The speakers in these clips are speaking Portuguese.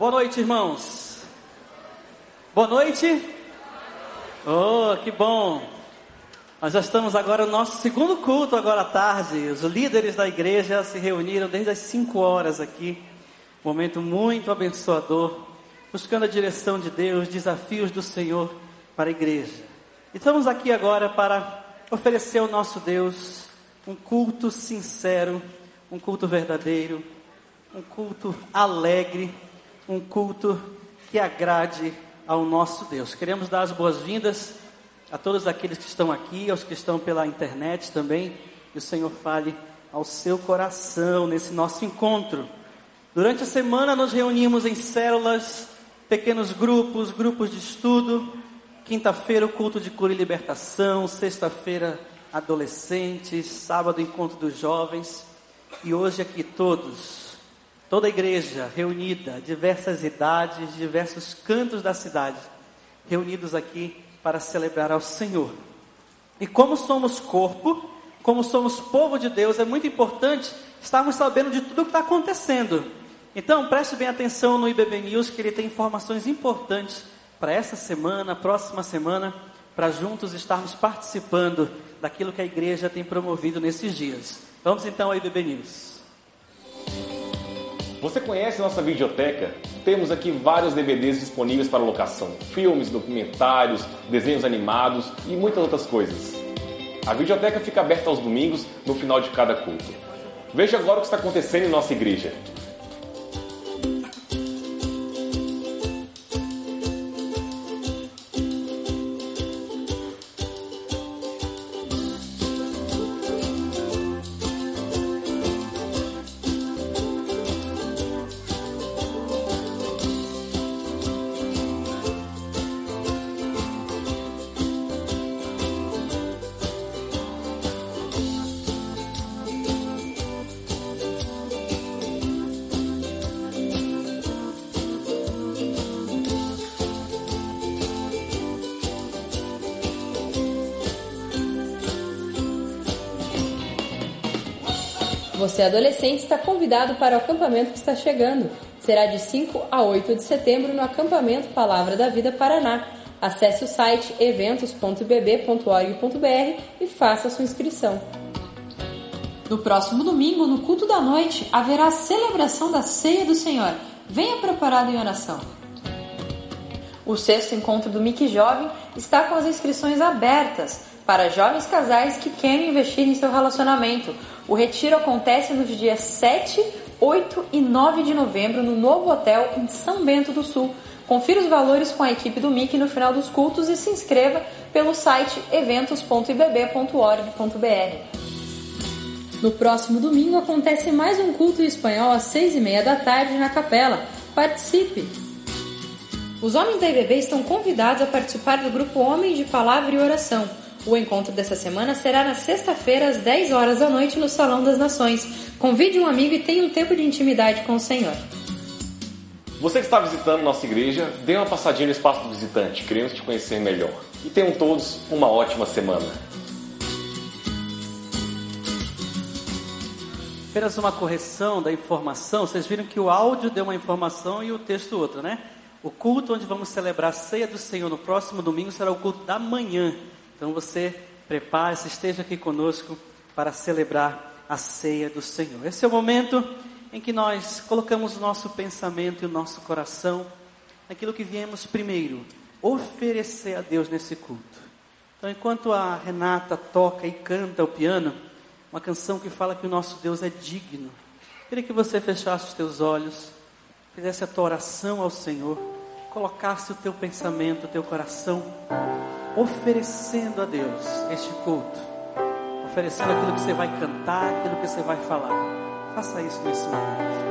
Boa noite, irmãos. Boa noite. Oh, que bom. Nós já estamos agora no nosso segundo culto agora à tarde. Os líderes da igreja se reuniram desde as 5 horas aqui. Momento muito abençoador, buscando a direção de Deus, desafios do Senhor para a igreja. Estamos aqui agora para oferecer ao nosso Deus um culto sincero, um culto verdadeiro, um culto alegre, um culto que agrade ao nosso Deus. Queremos dar as boas-vindas a todos aqueles que estão aqui, aos que estão pela internet também. Que o Senhor fale ao seu coração nesse nosso encontro. Durante a semana nos reunimos em células, pequenos grupos, grupos de estudo. Quinta-feira o culto de cura e libertação, sexta-feira adolescentes, sábado encontro dos jovens. E hoje aqui todos, toda a igreja reunida, diversas idades, diversos cantos da cidade, reunidos aqui para celebrar ao Senhor. E como somos corpo, como somos povo de Deus, é muito importante estarmos sabendo de tudo o que está acontecendo. Então, preste bem atenção no IBB News, que ele tem informações importantes para essa semana, próxima semana, para juntos estarmos participando daquilo que a igreja tem promovido nesses dias. Vamos então ao IBB News. Você conhece nossa videoteca? Temos aqui vários DVDs disponíveis para locação, filmes, documentários, desenhos animados e muitas outras coisas. A videoteca fica aberta aos domingos no final de cada culto. Veja agora o que está acontecendo em nossa igreja. Você, adolescente, está convidado para o acampamento que está chegando. Será de 5 a 8 de setembro no acampamento Palavra da Vida Paraná. Acesse o site eventos.ibb.org.br e faça sua inscrição. No próximo domingo, no culto da noite, haverá a celebração da Ceia do Senhor. Venha preparado em oração. O sexto encontro do MIC Jovem está com as inscrições abertas para jovens casais que querem investir em seu relacionamento. O retiro acontece nos dias 7, 8 e 9 de novembro no novo hotel em São Bento do Sul. Confira os valores com a equipe do MIC no final dos cultos e se inscreva pelo site eventos.ibb.org.br. No próximo domingo acontece mais um culto em espanhol às seis e meia da tarde na capela. Participe! Os homens da IBB estão convidados a participar do grupo Homens de Palavra e Oração. O encontro dessa semana será na sexta-feira, às 10 horas da noite, no Salão das Nações. Convide um amigo e tenha um tempo de intimidade com o Senhor. Você que está visitando nossa igreja, dê uma passadinha no espaço do visitante. Queremos te conhecer melhor. E tenham todos uma ótima semana. Apenas uma correção da informação. Vocês viram que o áudio deu uma informação e o texto outra, né? O culto onde vamos celebrar a ceia do Senhor no próximo domingo será o culto da manhã. Então você prepare-se, esteja aqui conosco para celebrar a ceia do Senhor. Esse é o momento em que nós colocamos o nosso pensamento e o nosso coração naquilo que viemos primeiro oferecer a Deus nesse culto. Então, enquanto a Renata toca e canta o piano, uma canção que fala que o nosso Deus é digno, queria que você fechasse os teus olhos, fizesse a tua oração ao Senhor, colocasse o teu pensamento, o teu coração oferecendo a Deus este culto, oferecendo aquilo que você vai cantar, aquilo que você vai falar. Faça isso nesse momento.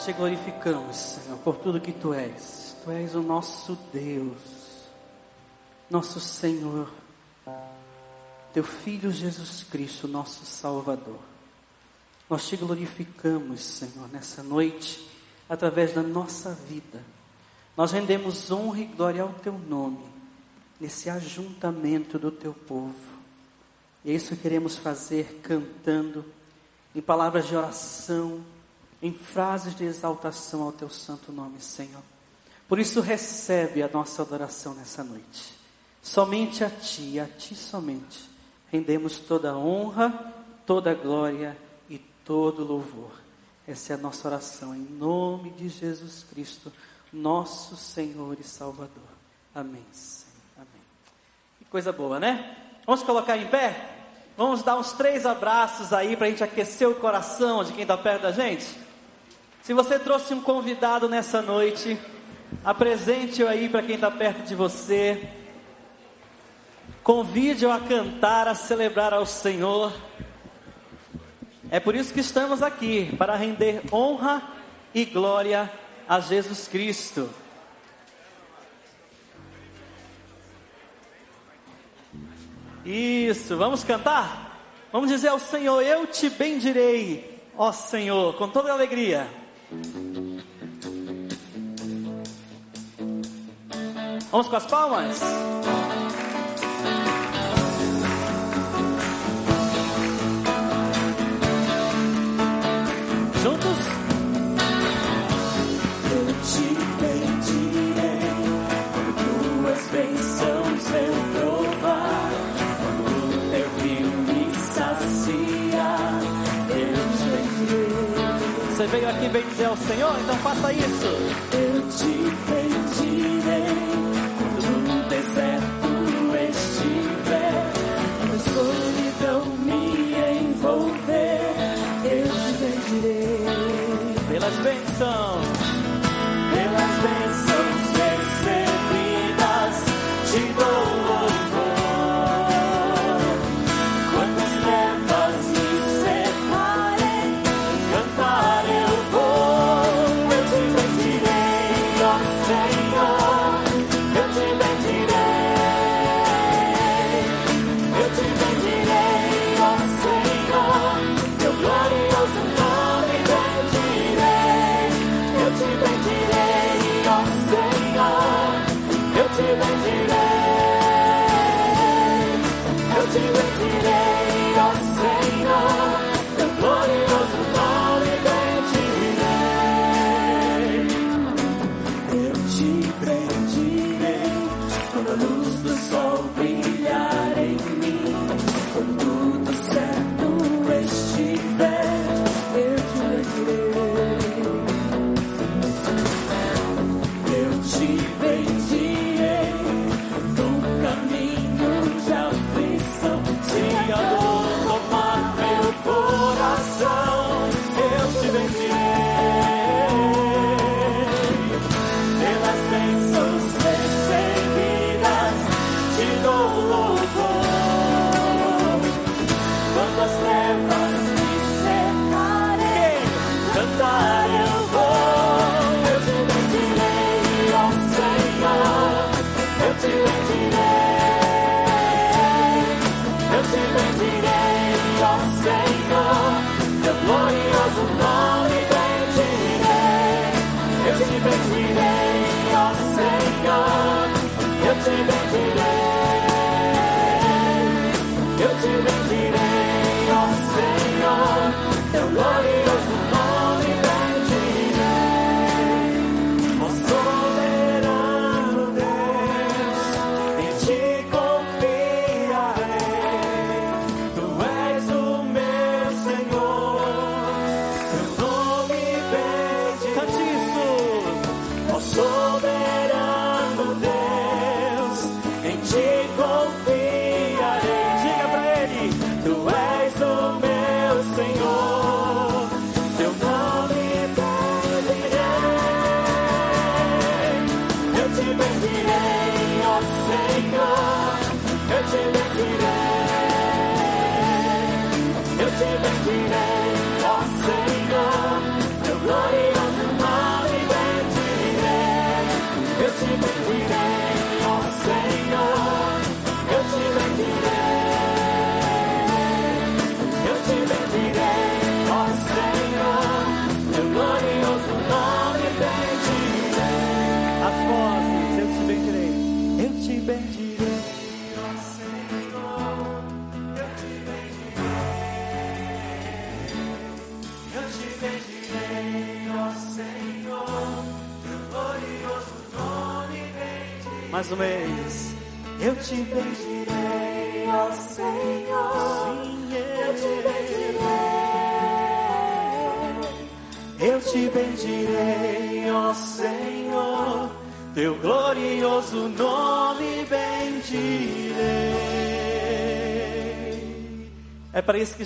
Nós te glorificamos, Senhor, por tudo que tu és. Tu és o nosso Deus, nosso Senhor, teu Filho Jesus Cristo, nosso Salvador. Nós te glorificamos, Senhor, nessa noite, através da nossa vida. Nós rendemos honra e glória ao teu nome, nesse ajuntamento do teu povo. E é isso que queremos fazer cantando, em palavras de oração, em frases de exaltação ao teu santo nome, Senhor. Por isso, recebe a nossa adoração nessa noite. Somente a Ti, a Ti somente, rendemos toda a honra, toda a glória e todo o louvor. Essa é a nossa oração, em nome de Jesus Cristo, nosso Senhor e Salvador. Amém. Senhor. Amém. Que coisa boa, né? Vamos colocar em pé? Vamos dar uns três abraços aí para a gente aquecer o coração de quem está perto da gente? Se você trouxe um convidado nessa noite, apresente-o aí para quem está perto de você. Convide-o a cantar, a celebrar ao Senhor. É por isso que estamos aqui, para render honra e glória a Jesus Cristo. Isso, vamos cantar? Vamos dizer ao Senhor: Eu te bendirei, ó Senhor, com toda alegria. Vamos com as palmas? Veio aqui bendizer ao Senhor? Então faça isso.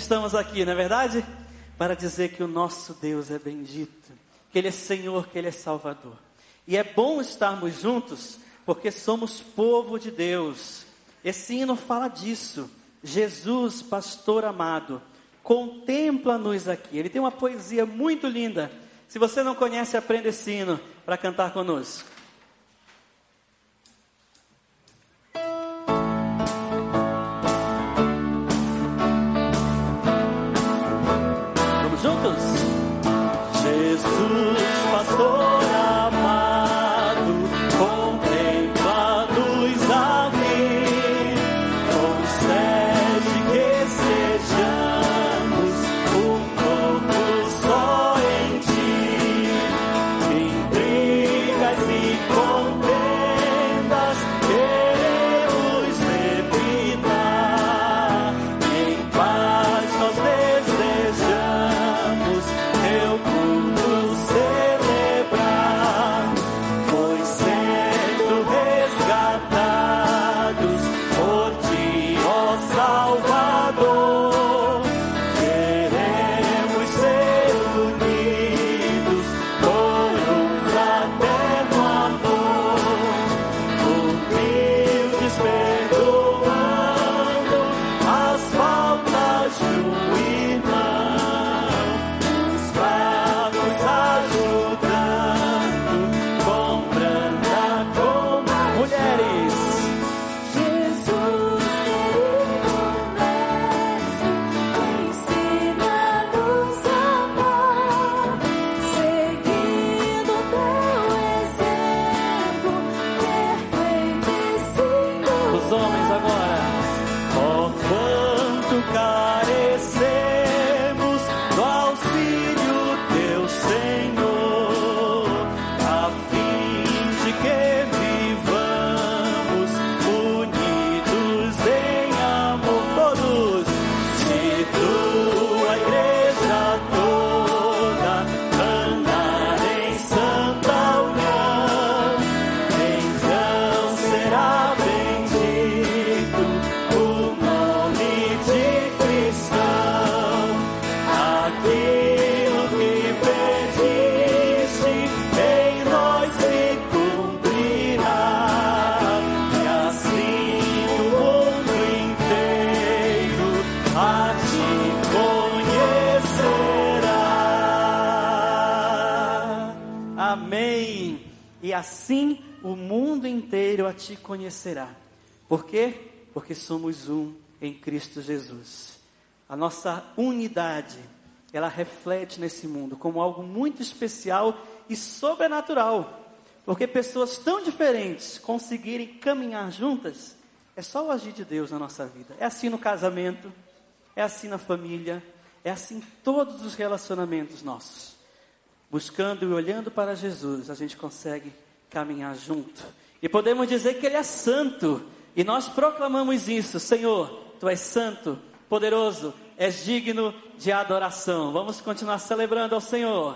Estamos aqui, não é verdade? Para dizer que o nosso Deus é bendito, que Ele é Senhor, que Ele é Salvador. E é bom estarmos juntos, porque somos povo de Deus. Esse hino fala disso. Jesus, pastor amado, contempla-nos aqui. Ele tem uma poesia muito linda. Se você não conhece, aprenda esse hino para cantar conosco. A te conhecerá. Por quê? Porque somos um em Cristo Jesus. A nossa unidade, ela reflete nesse mundo como algo muito especial e sobrenatural. Porque pessoas tão diferentes conseguirem caminhar juntas, é só o agir de Deus na nossa vida. É assim no casamento, é assim na família, é assim em todos os relacionamentos nossos. Buscando e olhando para Jesus, a gente consegue caminhar junto. E podemos dizer que Ele é santo. E nós proclamamos isso, Senhor, Tu és santo, poderoso, és digno de adoração. Vamos continuar celebrando ao Senhor.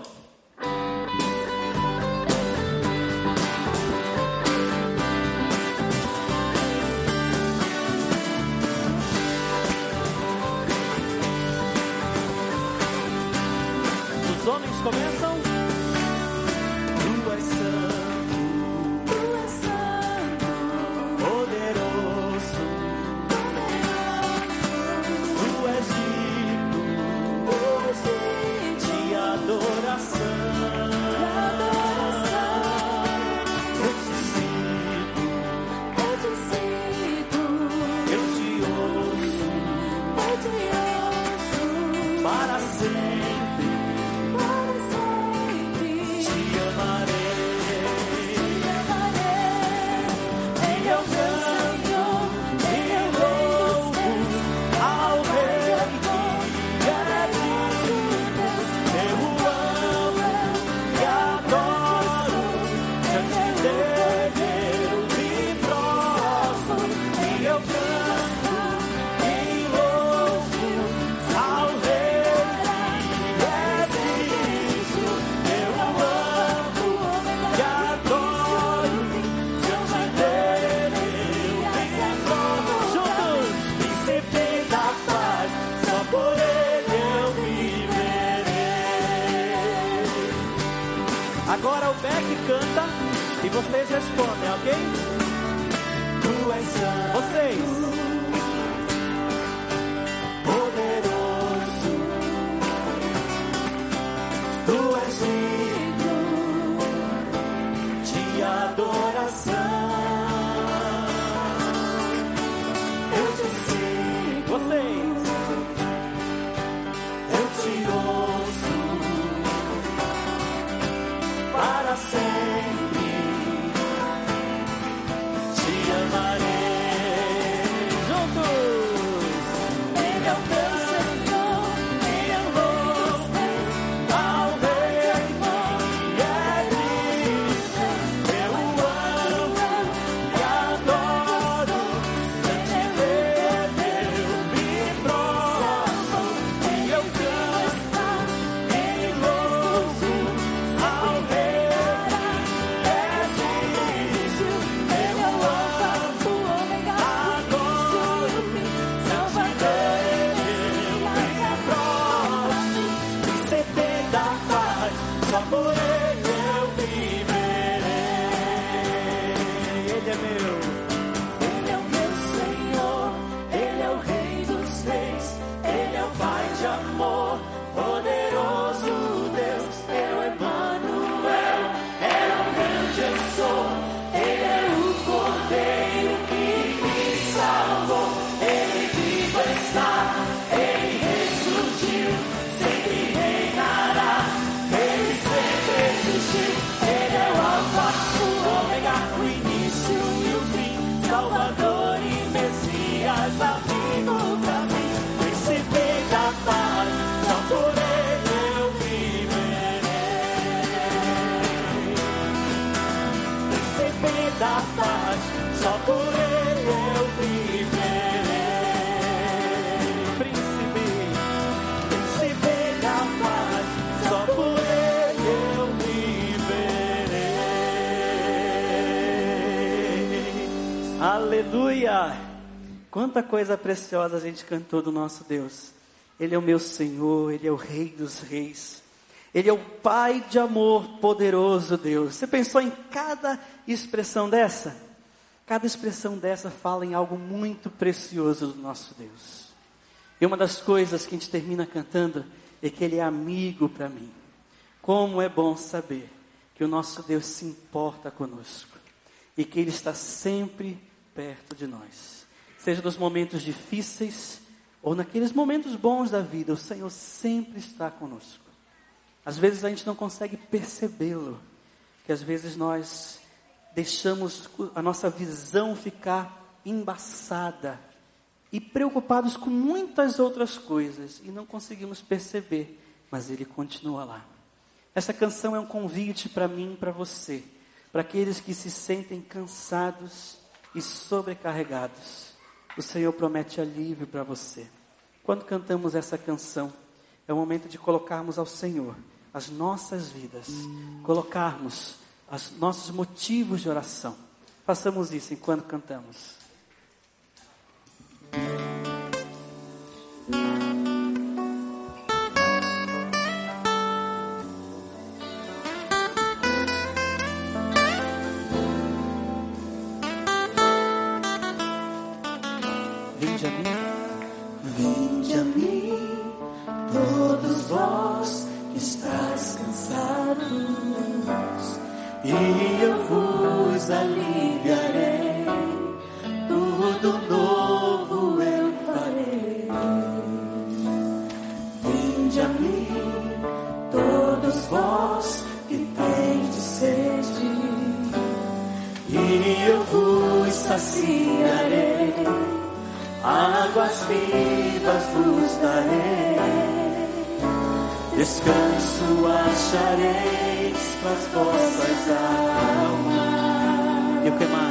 Quanta coisa preciosa a gente cantou do nosso Deus. Ele é o meu Senhor, Ele é o Rei dos Reis. Ele é o Pai de amor poderoso, Deus. Você pensou em cada expressão dessa? Cada expressão dessa fala em algo muito precioso do nosso Deus. E uma das coisas que a gente termina cantando é que Ele é amigo para mim. Como é bom saber que o nosso Deus se importa conosco e que Ele está sempre perto de nós. Seja nos momentos difíceis ou naqueles momentos bons da vida, o Senhor sempre está conosco. Às vezes a gente não consegue percebê-lo, que às vezes nós deixamos a nossa visão ficar embaçada e preocupados com muitas outras coisas e não conseguimos perceber, mas Ele continua lá. Essa canção é um convite para mim para você, para aqueles que se sentem cansados e sobrecarregados. O Senhor promete alívio para você. Quando cantamos essa canção, é o momento de colocarmos ao Senhor as nossas vidas, colocarmos os nossos motivos de oração. Façamos isso enquanto cantamos. Para as vossas almas. E o que mais?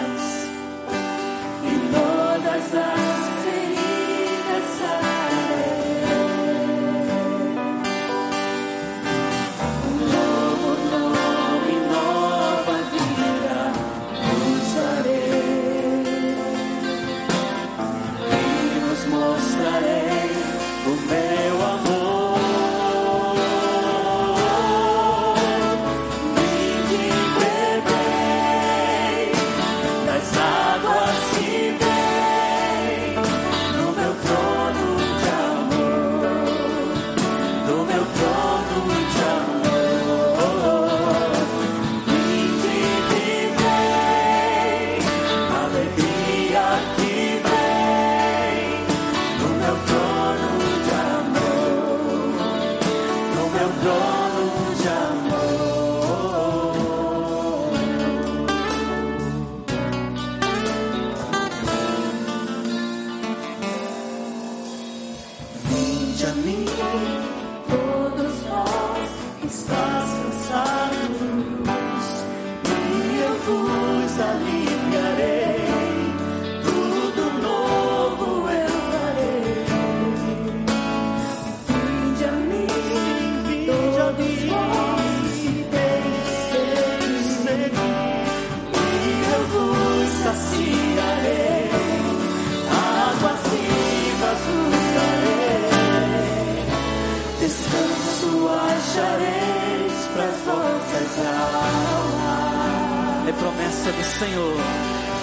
Promessa do Senhor.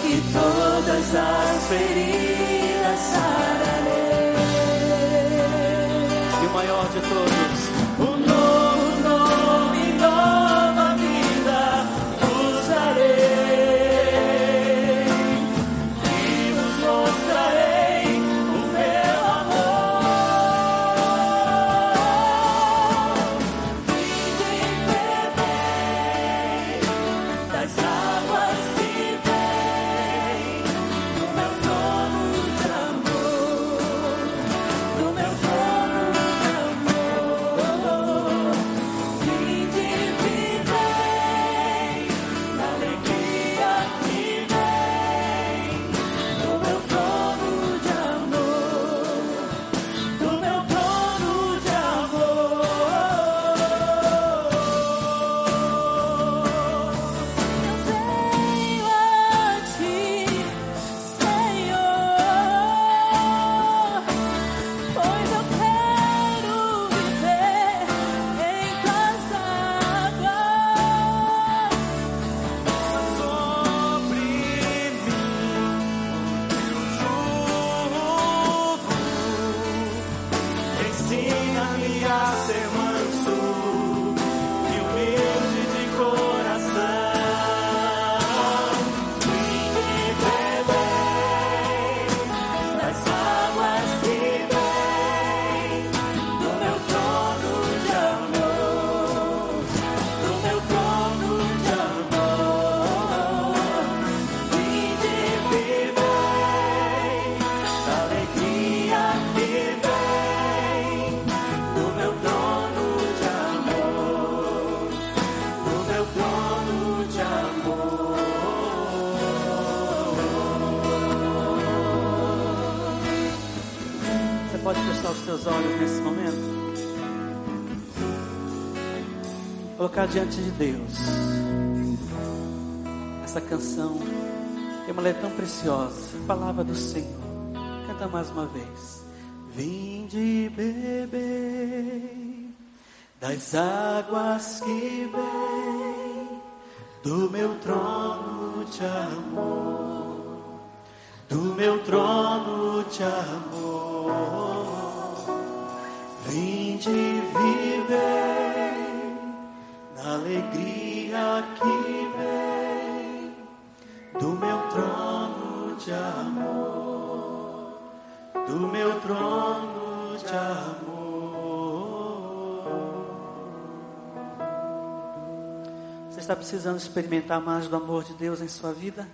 E todas as feridas sararei. E o maior de todos. Diante de Deus essa canção. Tem uma letra tão preciosa. Palavra do Senhor. Canta mais uma vez. Vinde beber das águas que vem do meu trono de amor, do meu trono de amor. Vinde viver alegria que vem do meu trono de amor, do meu trono de amor. Você está precisando experimentar mais do amor de Deus em sua vida?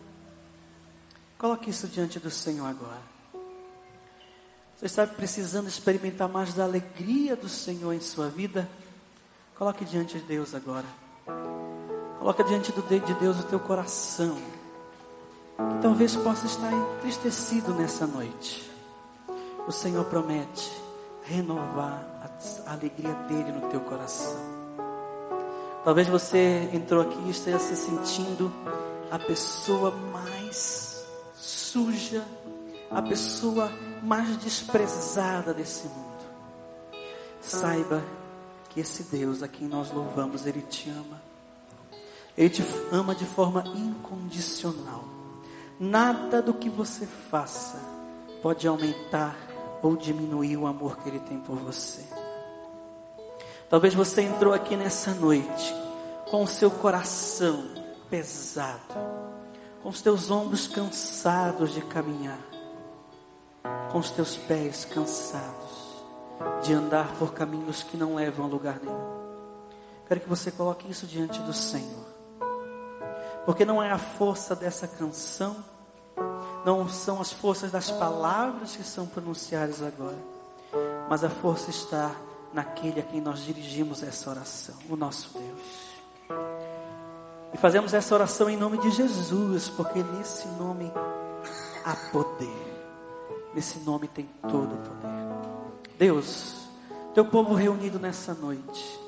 Coloque isso diante do Senhor agora. Você está precisando experimentar mais da alegria do Senhor em sua vida? Coloque diante de Deus agora. Coloque diante do de de Deus o teu coração. Que talvez possa estar entristecido nessa noite. O Senhor promete renovar a, a alegria dele no teu coração. Talvez você entrou aqui e esteja se sentindo a pessoa mais suja, a pessoa mais desprezada desse mundo. Saiba que esse Deus a quem nós louvamos, Ele te ama. Ele te ama de forma incondicional. Nada do que você faça pode aumentar ou diminuir o amor que Ele tem por você. Talvez você entrou aqui nessa noite com o seu coração pesado, com os teus ombros cansados de caminhar, com os teus pés cansados de andar por caminhos que não levam a lugar nenhum. Quero que você coloque isso diante do Senhor. Porque não é a força dessa canção, não são as forças das palavras que são pronunciadas agora, mas a força está naquele a quem nós dirigimos essa oração, o nosso Deus. E fazemos essa oração em nome de Jesus, porque nesse nome há poder. Nesse nome tem todo o poder. Deus, teu povo reunido nessa noite,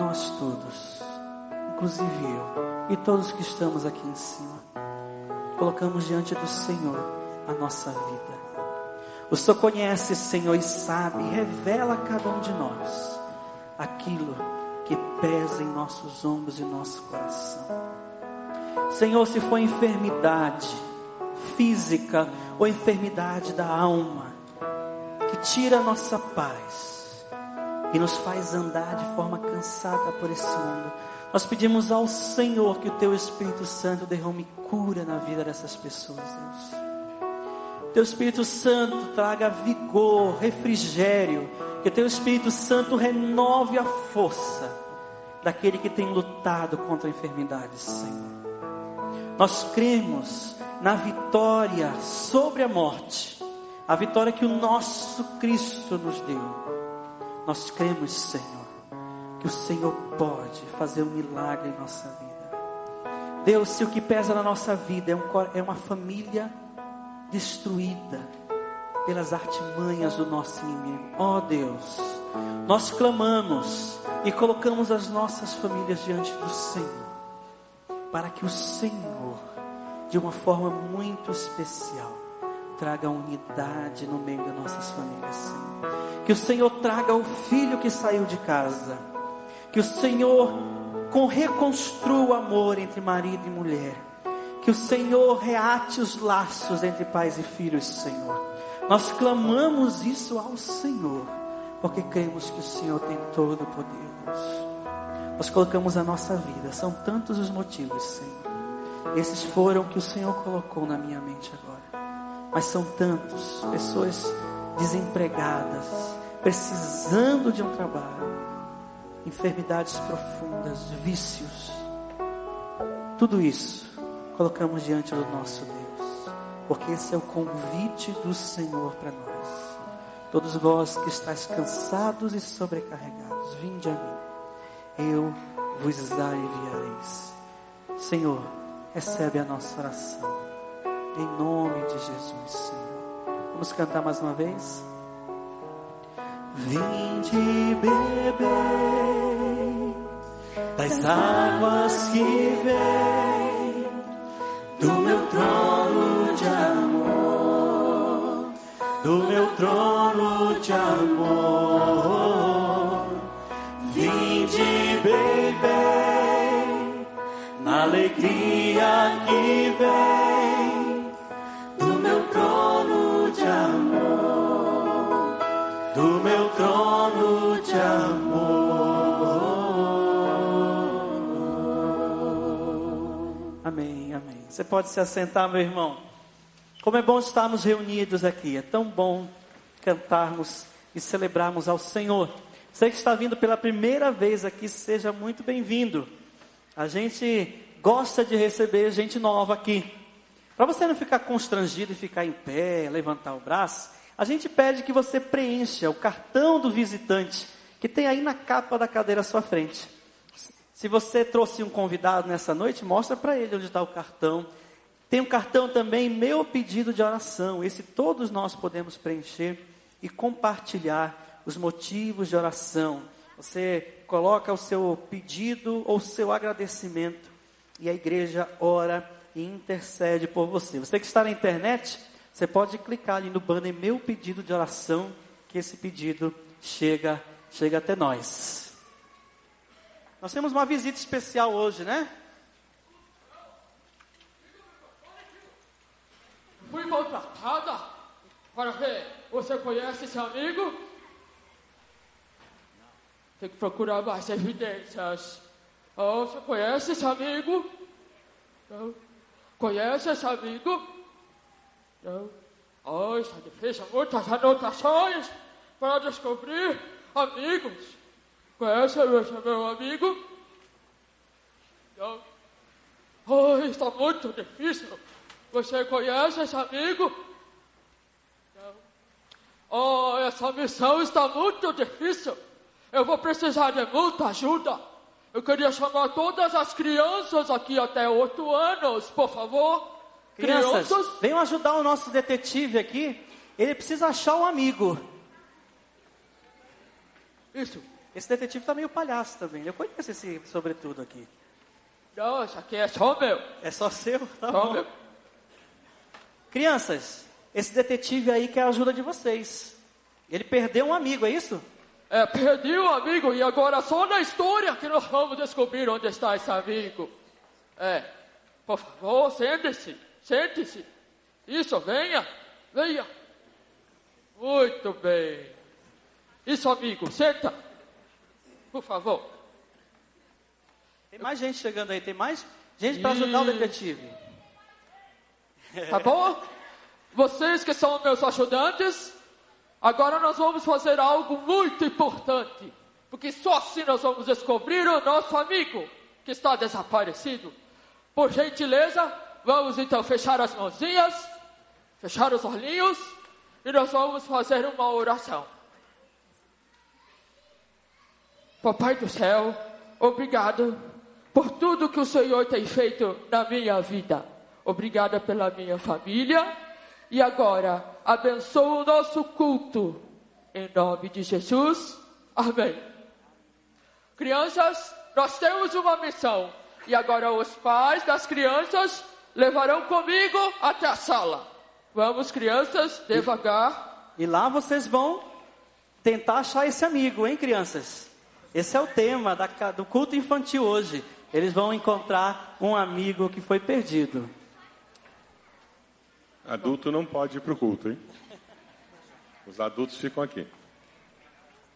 nós todos, inclusive eu e todos que estamos aqui em cima, colocamos diante do Senhor a nossa vida. O Senhor conhece, Senhor, e sabe, e revela a cada um de nós aquilo que pesa em nossos ombros e nosso coração. Senhor, se for enfermidade física ou enfermidade da alma, que tira a nossa paz e nos faz andar de forma cansada por esse mundo, nós pedimos ao Senhor que o Teu Espírito Santo derrame cura na vida dessas pessoas, Deus. Teu Espírito Santo traga vigor, refrigério. Que Teu Espírito Santo renove a força daquele que tem lutado contra a enfermidade, Senhor. Nós cremos na vitória sobre a morte, a vitória que o nosso Cristo nos deu. Nós cremos, Senhor, que o Senhor pode fazer um milagre em nossa vida. Deus, se o que pesa na nossa vida é, um, é uma família destruída pelas artimanhas do nosso inimigo. Ó oh Deus, nós clamamos e colocamos as nossas famílias diante do Senhor, para que o Senhor, de uma forma muito especial, traga unidade no meio das nossas famílias. Senhor. Que o Senhor traga o filho que saiu de casa. Que o Senhor reconstrua o amor entre marido e mulher que o Senhor reate os laços entre pais e filhos, Senhor. Nós clamamos isso ao Senhor, porque cremos que o Senhor tem todo o poder, Deus. Nós colocamos a nossa vida, são tantos os motivos, Senhor. Esses foram que o Senhor colocou na minha mente agora. Mas são tantos, pessoas desempregadas, precisando de um trabalho, enfermidades profundas, vícios. Tudo isso colocamos diante do nosso Deus, porque esse é o convite do Senhor para nós. Todos vós que estáis cansados e sobrecarregados, vinde a mim, eu vos aliviareis. Senhor, recebe a nossa oração, em nome de Jesus, Senhor. Vamos cantar mais uma vez? Vinde beber das águas que vêm do meu trono de amor, do meu trono de amor. Vinde, baby, na alegria que vem Você pode se assentar, meu irmão. Como é bom estarmos reunidos aqui. É tão bom cantarmos e celebrarmos ao Senhor. Você que está vindo pela primeira vez aqui, seja muito bem-vindo. A gente gosta de receber gente nova aqui. Para você não ficar constrangido e ficar em pé, levantar o braço, a gente pede que você preencha o cartão do visitante que tem aí na capa da cadeira à sua frente. Se você trouxe um convidado nessa noite, mostra para ele onde está o cartão. Tem um cartão também, meu pedido de oração. Esse todos nós podemos preencher e compartilhar os motivos de oração. Você coloca o seu pedido ou o seu agradecimento e a igreja ora e intercede por você. Você que está na internet, você pode clicar ali no banner meu pedido de oração, que esse pedido chega, chega até nós. Nós temos uma visita especial hoje, né? Fui contratada para ver. Você conhece esse amigo? Tem que procurar mais evidências. Oh, você conhece esse amigo? Não. Conhece esse amigo? Não. Oh, está difícil. Muitas anotações para descobrir amigos. Conhece esse meu amigo? Não. Oh, está muito difícil. Você conhece esse amigo? Não. Oh, essa missão está muito difícil. Eu vou precisar de muita ajuda. Eu queria chamar todas as crianças aqui até 8 anos, por favor. Crianças, Crianças, venham ajudar o nosso detetive aqui. Ele precisa achar um amigo. isso. Esse detetive tá meio palhaço também. Eu conheço esse sobretudo aqui. Não, isso aqui é só meu. É só seu? Tá Só bom. meu. Crianças, esse detetive aí quer a ajuda de vocês. Ele perdeu um amigo, é isso? É, perdi um amigo e agora só na história que nós vamos descobrir onde está esse amigo. É, por favor, sente-se, sente-se. Isso, venha, venha. Muito bem. Isso, amigo, senta. Por favor. Tem mais gente chegando aí, tem mais gente para ajudar o detetive. Tá bom? Vocês que são meus ajudantes, agora nós vamos fazer algo muito importante. Porque só assim nós vamos descobrir o nosso amigo que está desaparecido. Por gentileza, vamos então fechar as mãozinhas, fechar os olhinhos e nós vamos fazer uma oração. Papai do céu, obrigado por tudo que o Senhor tem feito na minha vida. Obrigada pela minha família. E agora, abençoa o nosso culto. Em nome de Jesus. Amém. Crianças, nós temos uma missão. E agora os pais das crianças levarão comigo até a sala. Vamos, crianças, devagar. E lá vocês vão tentar achar esse amigo, hein, crianças? Esse é o tema da do culto infantil hoje. Eles vão encontrar um amigo que foi perdido. Adulto não pode ir para o culto, hein? Os adultos ficam aqui.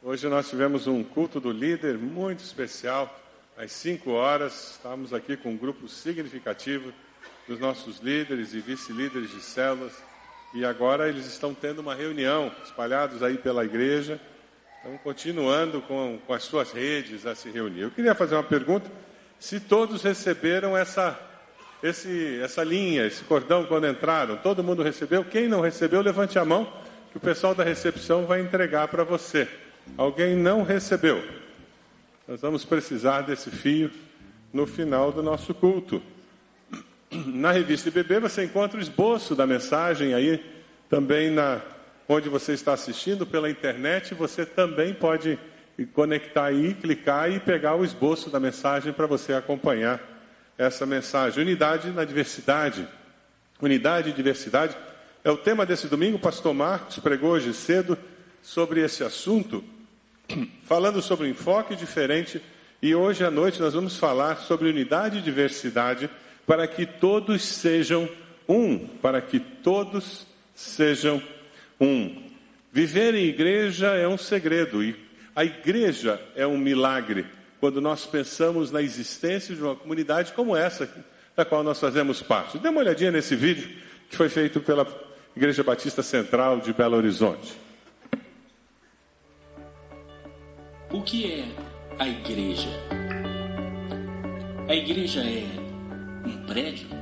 Hoje nós tivemos um culto do líder muito especial. Às 5 horas, estávamos aqui com um grupo significativo dos nossos líderes e vice-líderes de células. E agora eles estão tendo uma reunião, espalhados aí pela igreja. Estão continuando com, com as suas redes a se reunir. Eu queria fazer uma pergunta: se todos receberam essa esse, essa linha, esse cordão quando entraram? Todo mundo recebeu? Quem não recebeu, levante a mão, que o pessoal da recepção vai entregar para você. Alguém não recebeu? Nós vamos precisar desse fio no final do nosso culto. Na revista IBB você encontra o esboço da mensagem aí, também na onde você está assistindo pela internet, você também pode conectar aí, clicar e pegar o esboço da mensagem para você acompanhar essa mensagem. Unidade na diversidade. Unidade e diversidade é o tema desse domingo. O pastor Marcos pregou hoje cedo sobre esse assunto, falando sobre um enfoque diferente. E hoje à noite nós vamos falar sobre unidade e diversidade para que todos sejam um, para que todos sejam um. Viver em igreja é um segredo e a igreja é um milagre quando nós pensamos na existência de uma comunidade como essa, da qual nós fazemos parte. Dê uma olhadinha nesse vídeo que foi feito pela Igreja Batista Central de Belo Horizonte. O que é a igreja? A igreja é um prédio?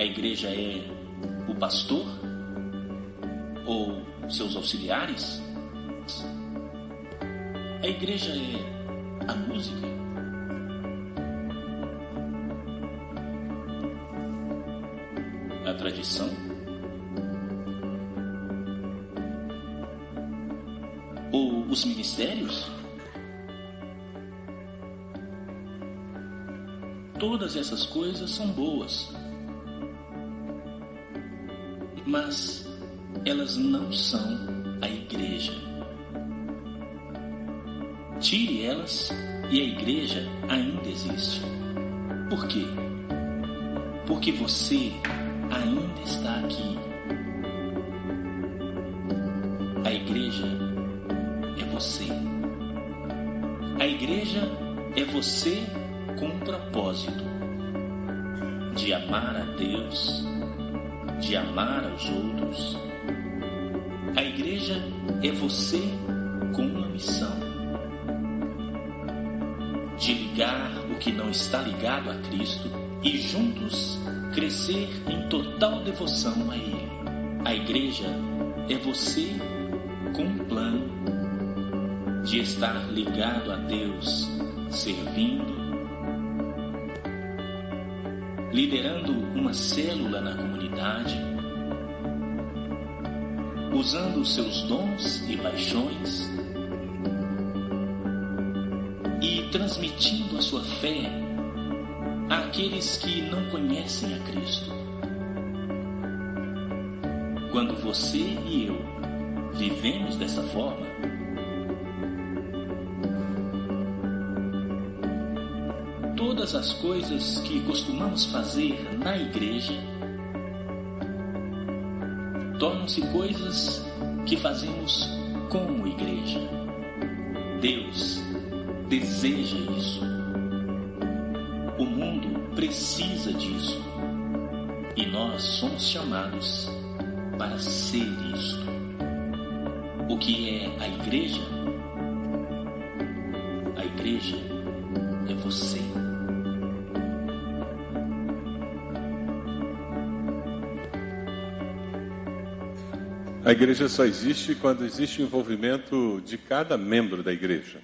A igreja é o pastor? Ou seus auxiliares? A igreja é a música? A tradição? Ou os ministérios? Todas essas coisas são boas, mas elas não são a igreja. Tire elas e a igreja ainda existe. Por quê? Porque você ainda está aqui. A igreja é você. A igreja é você com um propósito de amar a Deus, de amar aos outros. A igreja é você com uma missão de ligar o que não está ligado a Cristo e juntos crescer em total devoção a Ele. A igreja é você com um plano de estar ligado a Deus, servindo, liderando uma célula na comunidade, usando seus dons e paixões e transmitindo a sua fé àqueles que não conhecem a Cristo. Quando você e eu vivemos dessa forma, todas as coisas que costumamos fazer na igreja tornam-se coisas que fazemos como igreja. Deus deseja isso. O mundo precisa disso. E nós somos chamados para ser isto. O que é a igreja? A igreja A igreja só existe quando existe o envolvimento de cada membro da igreja.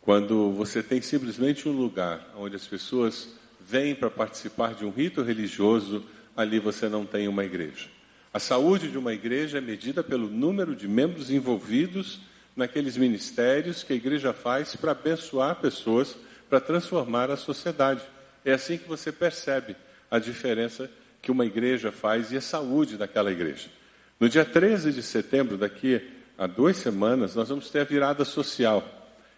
Quando você tem simplesmente um lugar onde as pessoas vêm para participar de um rito religioso, ali você não tem uma igreja. A saúde de uma igreja é medida pelo número de membros envolvidos naqueles ministérios que a igreja faz para abençoar pessoas, para transformar a sociedade. É assim que você percebe a diferença que uma igreja faz e a saúde daquela igreja. No dia 13 de setembro, daqui a duas semanas, nós vamos ter a virada social.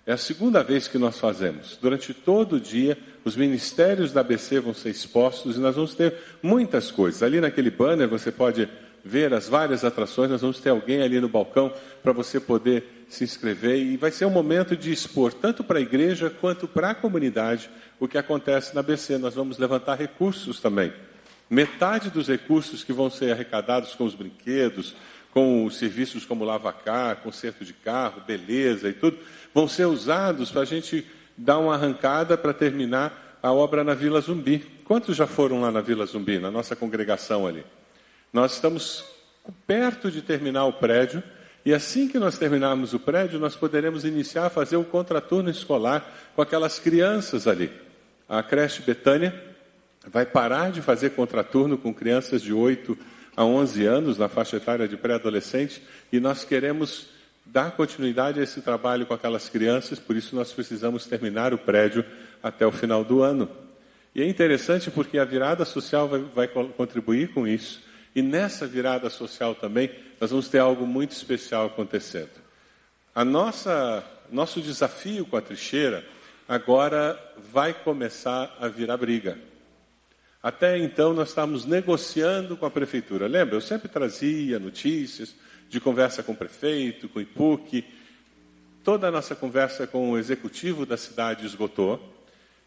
É a segunda vez que nós fazemos. Durante todo o dia, os ministérios da ABC vão ser expostos e nós vamos ter muitas coisas. Ali naquele banner você pode ver as várias atrações, nós vamos ter alguém ali no balcão para você poder se inscrever e vai ser um momento de expor tanto para a igreja quanto para a comunidade o que acontece na ABC. Nós vamos levantar recursos também. Metade dos recursos que vão ser arrecadados com os brinquedos, com os serviços como lavacar, conserto de carro, beleza e tudo, vão ser usados para a gente dar uma arrancada para terminar a obra na Vila Zumbi. Quantos já foram lá na Vila Zumbi, na nossa congregação ali? Nós estamos perto de terminar o prédio e assim que nós terminarmos o prédio, nós poderemos iniciar a fazer o contraturno escolar com aquelas crianças ali. A creche Betânia vai parar de fazer contraturno com crianças de 8 a 11 anos, na faixa etária de pré-adolescente, e nós queremos dar continuidade a esse trabalho com aquelas crianças, por isso nós precisamos terminar o prédio até o final do ano. E é interessante porque a virada social vai, vai contribuir com isso, e nessa virada social também nós vamos ter algo muito especial acontecendo. A nossa nosso desafio com a trincheira agora vai começar a virar briga. Até então nós estávamos negociando com a prefeitura. Lembra? Eu sempre trazia notícias de conversa com o prefeito, com o IPUC. Toda a nossa conversa com o executivo da cidade esgotou.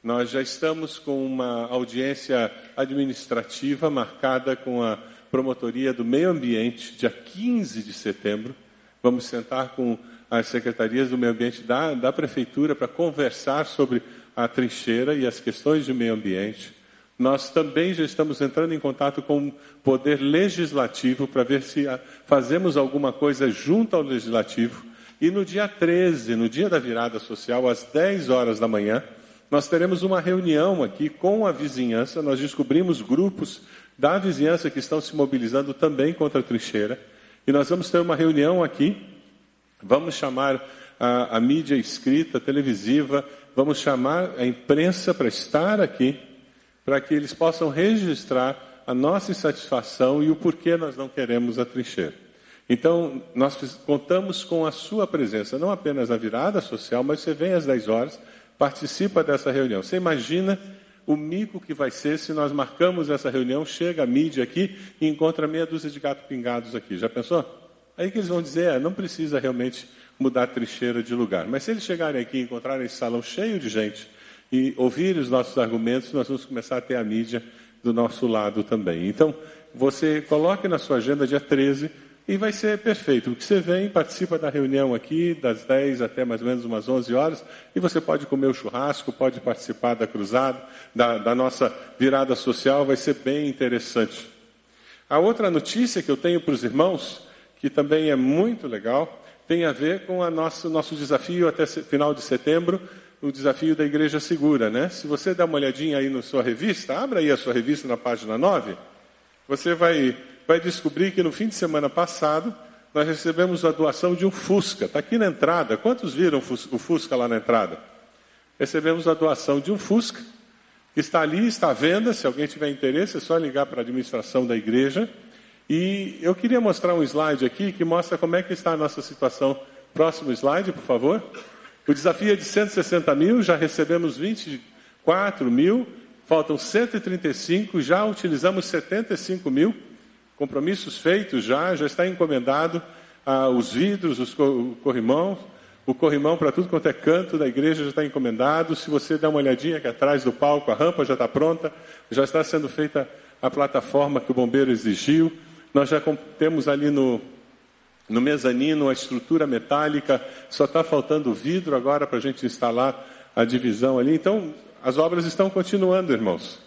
Nós já estamos com uma audiência administrativa marcada com a promotoria do meio ambiente, dia 15 de setembro. Vamos sentar com as secretarias do meio ambiente da, da prefeitura para conversar sobre a trincheira e as questões de meio ambiente. Nós também já estamos entrando em contato com o poder legislativo para ver se fazemos alguma coisa junto ao legislativo. E no dia 13, no dia da virada social, às 10 horas da manhã, nós teremos uma reunião aqui com a vizinhança. Nós descobrimos grupos da vizinhança que estão se mobilizando também contra a trincheira. E nós vamos ter uma reunião aqui. Vamos chamar a, a mídia escrita, televisiva, vamos chamar a imprensa para estar aqui para que eles possam registrar a nossa insatisfação e o porquê nós não queremos a trincheira. Então, nós contamos com a sua presença, não apenas na virada social, mas você vem às 10 horas, participa dessa reunião. Você imagina o mico que vai ser se nós marcamos essa reunião, chega a mídia aqui e encontra meia dúzia de gatos pingados aqui. Já pensou? Aí que eles vão dizer, é, não precisa realmente mudar a trincheira de lugar. Mas se eles chegarem aqui e encontrarem esse salão cheio de gente, e ouvir os nossos argumentos, nós vamos começar a ter a mídia do nosso lado também. Então, você coloque na sua agenda dia 13, E vai ser perfeito, porque você vem, participa da reunião aqui, das 10 até mais ou menos umas 11 horas, e você pode comer o churrasco, pode participar da cruzada, da, da nossa virada social, vai ser bem interessante. A outra notícia que eu tenho para os irmãos, que também é muito legal, tem a ver com o nosso, nosso desafio até final de setembro, o desafio da Igreja Segura, né? Se você der uma olhadinha aí na sua revista, abra aí a sua revista na página 9, você vai vai descobrir que no fim de semana passado nós recebemos a doação de um Fusca. Está aqui na entrada. Quantos viram o Fusca lá na entrada? Recebemos a doação de um Fusca, que está ali, está à venda. Se alguém tiver interesse, é só ligar para a administração da igreja. E eu queria mostrar um slide aqui que mostra como é que está a nossa situação. Próximo slide, por favor. O desafio é de 160 mil, já recebemos 24 mil, faltam 135, já utilizamos 75 mil compromissos feitos já, já está encomendado ah, os vidros, os, o corrimão, o corrimão para tudo quanto é canto da igreja já está encomendado. Se você der uma olhadinha aqui atrás do palco, a rampa já está pronta, já está sendo feita a plataforma que o bombeiro exigiu. Nós já temos ali no, no mezanino a estrutura metálica, só está faltando vidro agora para a gente instalar a divisão ali. Então, as obras estão continuando, irmãos.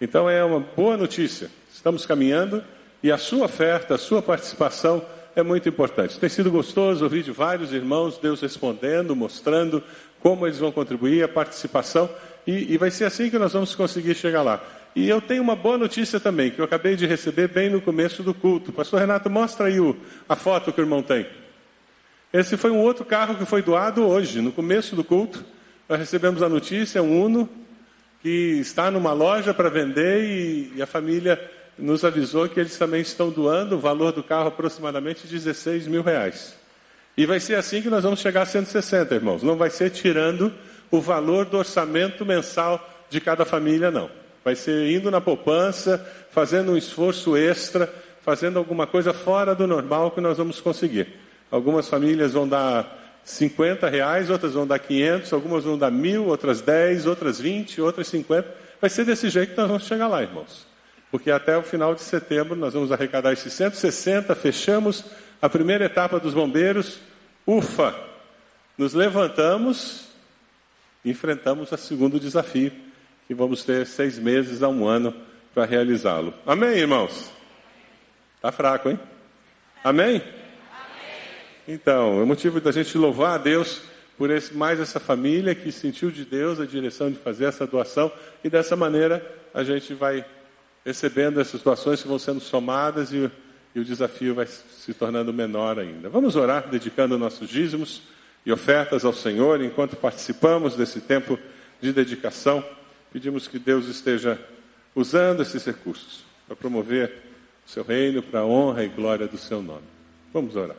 Então, é uma boa notícia. Estamos caminhando e a sua oferta, a sua participação é muito importante. Tem sido gostoso ouvir de vários irmãos, Deus respondendo, mostrando como eles vão contribuir, a participação, e, e vai ser assim que nós vamos conseguir chegar lá. E eu tenho uma boa notícia também, que eu acabei de receber bem no começo do culto. Pastor Renato, mostra aí o, a foto que o irmão tem. Esse foi um outro carro que foi doado hoje, no começo do culto. Nós recebemos a notícia, um Uno, que está numa loja para vender e, e a família nos avisou que eles também estão doando o valor do carro aproximadamente 16 mil reais. E vai ser assim que nós vamos chegar a 160, irmãos. Não vai ser tirando o valor do orçamento mensal de cada família, não. Vai ser indo na poupança, fazendo um esforço extra, fazendo alguma coisa fora do normal que nós vamos conseguir. Algumas famílias vão dar 50 reais, outras vão dar 500, algumas vão dar mil, outras 10, outras 20, outras 50. Vai ser desse jeito que nós vamos chegar lá, irmãos porque até o final de setembro nós vamos arrecadar esses 160, fechamos a primeira etapa dos bombeiros, ufa, nos levantamos enfrentamos o segundo desafio, que vamos ter seis meses a um ano para realizá-lo. Amém, irmãos? Está fraco, hein? Amém? Então, é motivo da gente louvar a Deus por esse, mais essa família que sentiu de Deus a direção de fazer essa doação e dessa maneira a gente vai recebendo essas situações que vão sendo somadas e, e o desafio vai se tornando menor ainda. Vamos orar dedicando nossos dízimos e ofertas ao Senhor enquanto participamos desse tempo de dedicação. Pedimos que Deus esteja usando esses recursos para promover o seu reino, para a honra e glória do seu nome. Vamos orar.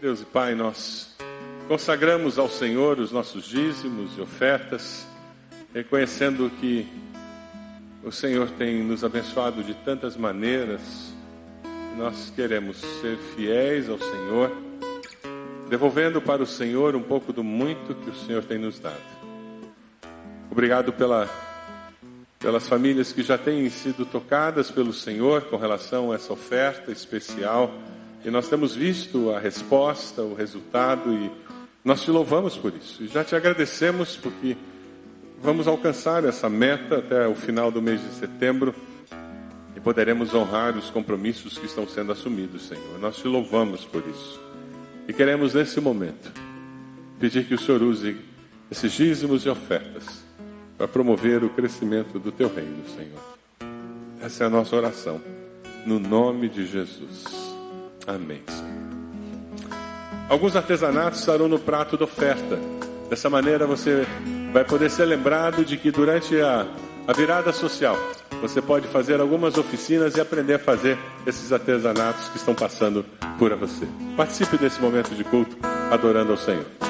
Deus e Pai, nós consagramos ao Senhor os nossos dízimos e ofertas reconhecendo que o Senhor tem nos abençoado de tantas maneiras, nós queremos ser fiéis ao Senhor, devolvendo para o Senhor um pouco do muito que o Senhor tem nos dado. Obrigado pela, pelas famílias que já têm sido tocadas pelo Senhor com relação a essa oferta especial. E nós temos visto a resposta, o resultado, e nós te louvamos por isso. E já te agradecemos porque vamos alcançar essa meta até o final do mês de setembro e poderemos honrar os compromissos que estão sendo assumidos, Senhor. Nós te louvamos por isso. E queremos, nesse momento, pedir que o Senhor use esses dízimos e ofertas para promover o crescimento do teu reino, Senhor. Essa é a nossa oração, no nome de Jesus. Amém. Senhor. Alguns artesanatos estarão no prato da oferta. Dessa maneira você vai poder ser lembrado de que durante a, a virada social você pode fazer algumas oficinas e aprender a fazer esses artesanatos que estão passando por você. Participe desse momento de culto adorando ao Senhor.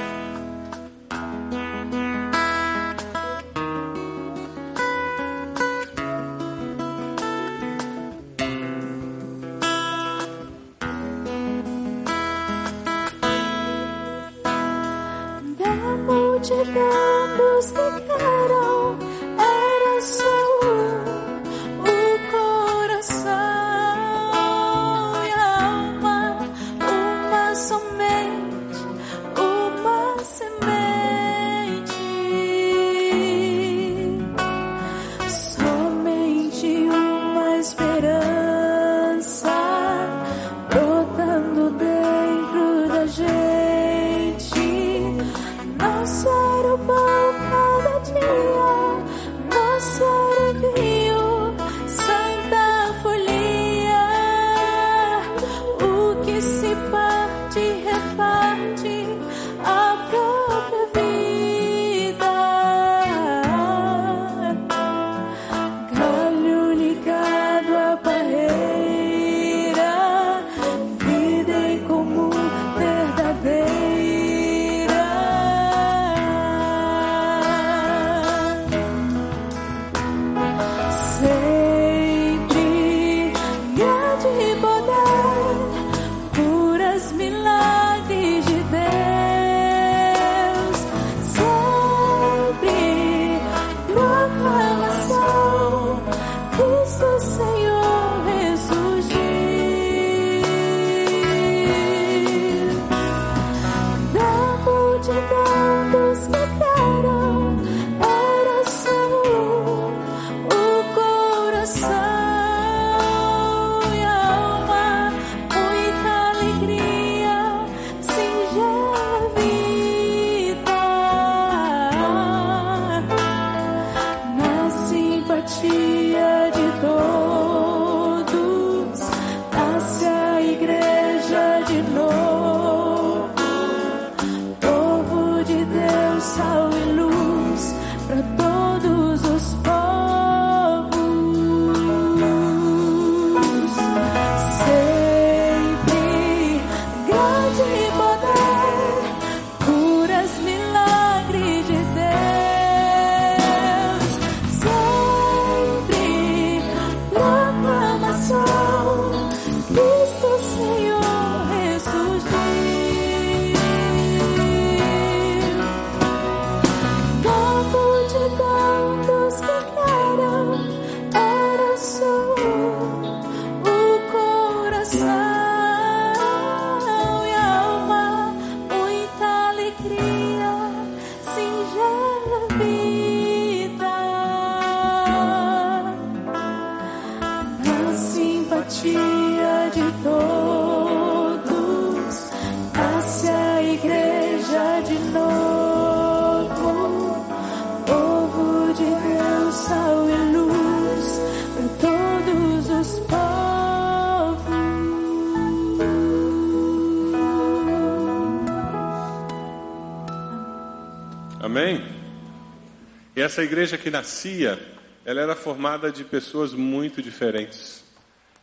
Essa igreja que nascia, ela era formada de pessoas muito diferentes.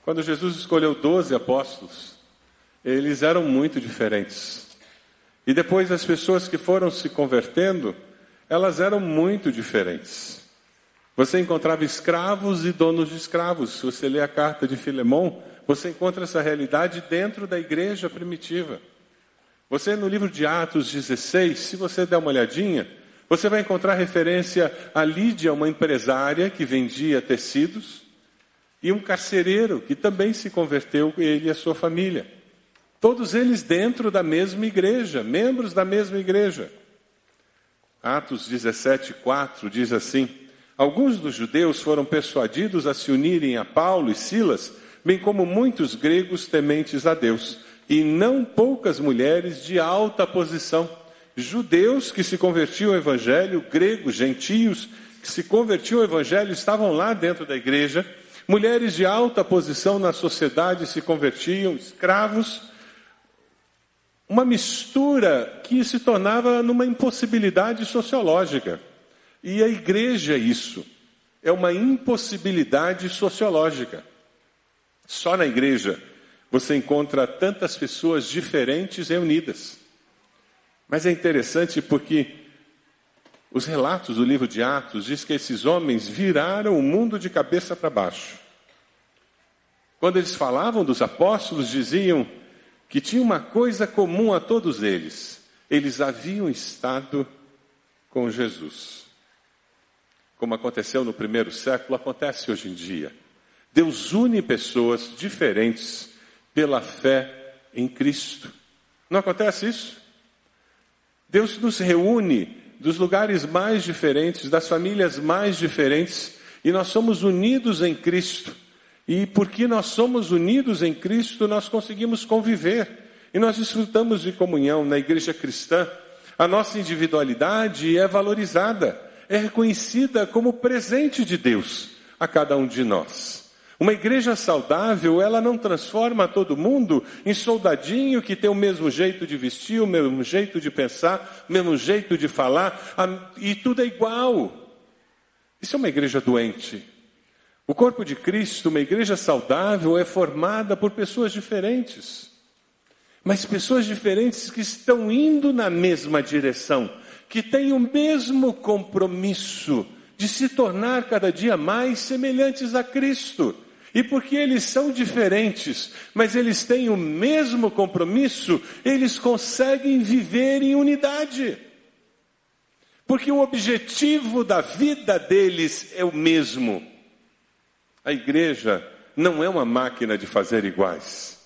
Quando Jesus escolheu doze apóstolos, eles eram muito diferentes. E depois as pessoas que foram se convertendo, elas eram muito diferentes. Você encontrava escravos e donos de escravos. Se você lê a carta de Filemão, você encontra essa realidade dentro da igreja primitiva. Você, no livro de Atos 16, se você der uma olhadinha, você vai encontrar referência a Lídia, uma empresária que vendia tecidos, e um carcereiro que também se converteu, ele e a sua família. Todos eles dentro da mesma igreja, membros da mesma igreja. Atos 17, 4 diz assim: Alguns dos judeus foram persuadidos a se unirem a Paulo e Silas, bem como muitos gregos tementes a Deus, e não poucas mulheres de alta posição. Judeus que se convertiam ao evangelho, gregos, gentios que se convertiam ao evangelho, estavam lá dentro da igreja. Mulheres de alta posição na sociedade se convertiam, escravos, uma mistura que se tornava numa impossibilidade sociológica. E a igreja é isso, é uma impossibilidade sociológica. Só na igreja você encontra tantas pessoas diferentes reunidas. Mas é interessante porque os relatos do livro de Atos diz que esses homens viraram o mundo de cabeça para baixo. Quando eles falavam dos apóstolos, diziam que tinha uma coisa comum a todos eles: eles haviam estado com Jesus. Como aconteceu no primeiro século, acontece hoje em dia. Deus une pessoas diferentes pela fé em Cristo. Não acontece isso? Deus nos reúne dos lugares mais diferentes, das famílias mais diferentes, e nós somos unidos em Cristo. E porque nós somos unidos em Cristo, nós conseguimos conviver. E nós desfrutamos de comunhão na igreja cristã. A nossa individualidade é valorizada, é reconhecida como presente de Deus a cada um de nós. Uma igreja saudável, ela não transforma todo mundo em soldadinho que tem o mesmo jeito de vestir, o mesmo jeito de pensar, o mesmo jeito de falar, e tudo é igual. Isso é uma igreja doente. O corpo de Cristo, uma igreja saudável, é formada por pessoas diferentes. Mas pessoas diferentes que estão indo na mesma direção, que têm o mesmo compromisso de se tornar cada dia mais semelhantes a Cristo. E porque eles são diferentes, mas eles têm o mesmo compromisso, eles conseguem viver em unidade. Porque o objetivo da vida deles é o mesmo. A igreja não é uma máquina de fazer iguais.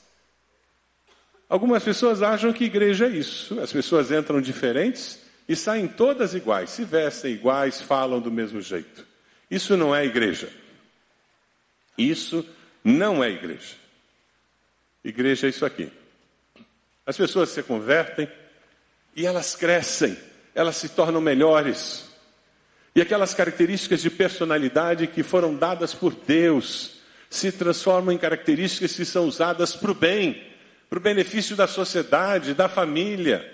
Algumas pessoas acham que igreja é isso. As pessoas entram diferentes e saem todas iguais, se vestem iguais, falam do mesmo jeito. Isso não é igreja. Isso não é igreja. Igreja é isso aqui. As pessoas se convertem e elas crescem, elas se tornam melhores. E aquelas características de personalidade que foram dadas por Deus se transformam em características que são usadas para o bem, para o benefício da sociedade, da família.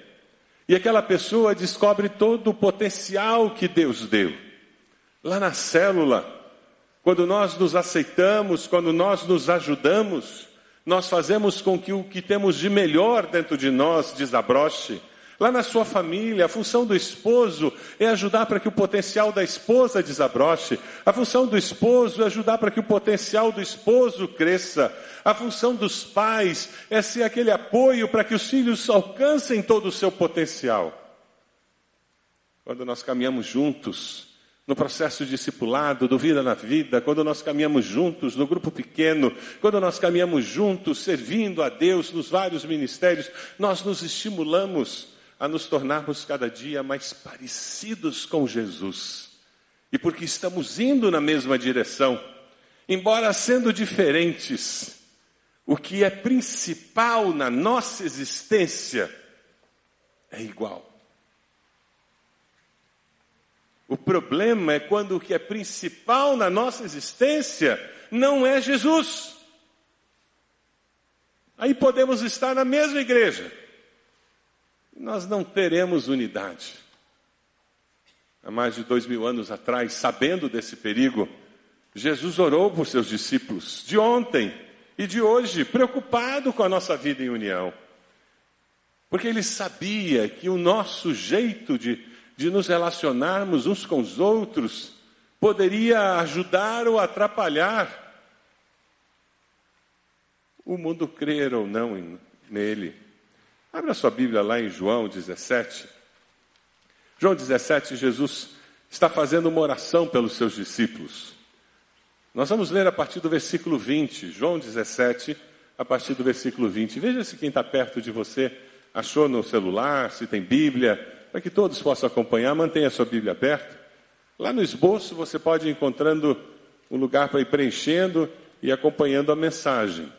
E aquela pessoa descobre todo o potencial que Deus deu. Lá na célula, quando nós nos aceitamos, quando nós nos ajudamos, nós fazemos com que o que temos de melhor dentro de nós desabroche. Lá na sua família, a função do esposo é ajudar para que o potencial da esposa desabroche. A função do esposo é ajudar para que o potencial do esposo cresça. A função dos pais é ser aquele apoio para que os filhos alcancem todo o seu potencial. Quando nós caminhamos juntos, no processo discipulado, do Vida na Vida, quando nós caminhamos juntos no grupo pequeno, quando nós caminhamos juntos servindo a Deus nos vários ministérios, nós nos estimulamos a nos tornarmos cada dia mais parecidos com Jesus. E porque estamos indo na mesma direção, embora sendo diferentes, o que é principal na nossa existência é igual. O problema é quando o que é principal na nossa existência não é Jesus. Aí podemos estar na mesma igreja, nós não teremos unidade. Há mais de dois mil anos atrás, sabendo desse perigo, Jesus orou por seus discípulos, de ontem e de hoje, preocupado com a nossa vida em união. Porque ele sabia que o nosso jeito de, de nos relacionarmos uns com os outros poderia ajudar ou atrapalhar o mundo crer ou não nele. Abra sua Bíblia lá em João 17. João 17, Jesus está fazendo uma oração pelos seus discípulos. Nós vamos ler a partir do versículo 20, João 17, a partir do versículo 20. Veja se quem está perto de você achou no celular, se tem Bíblia, para que todos possam acompanhar. Mantenha sua Bíblia aberta. Lá no esboço você pode ir encontrando um lugar para ir preenchendo e acompanhando a mensagem.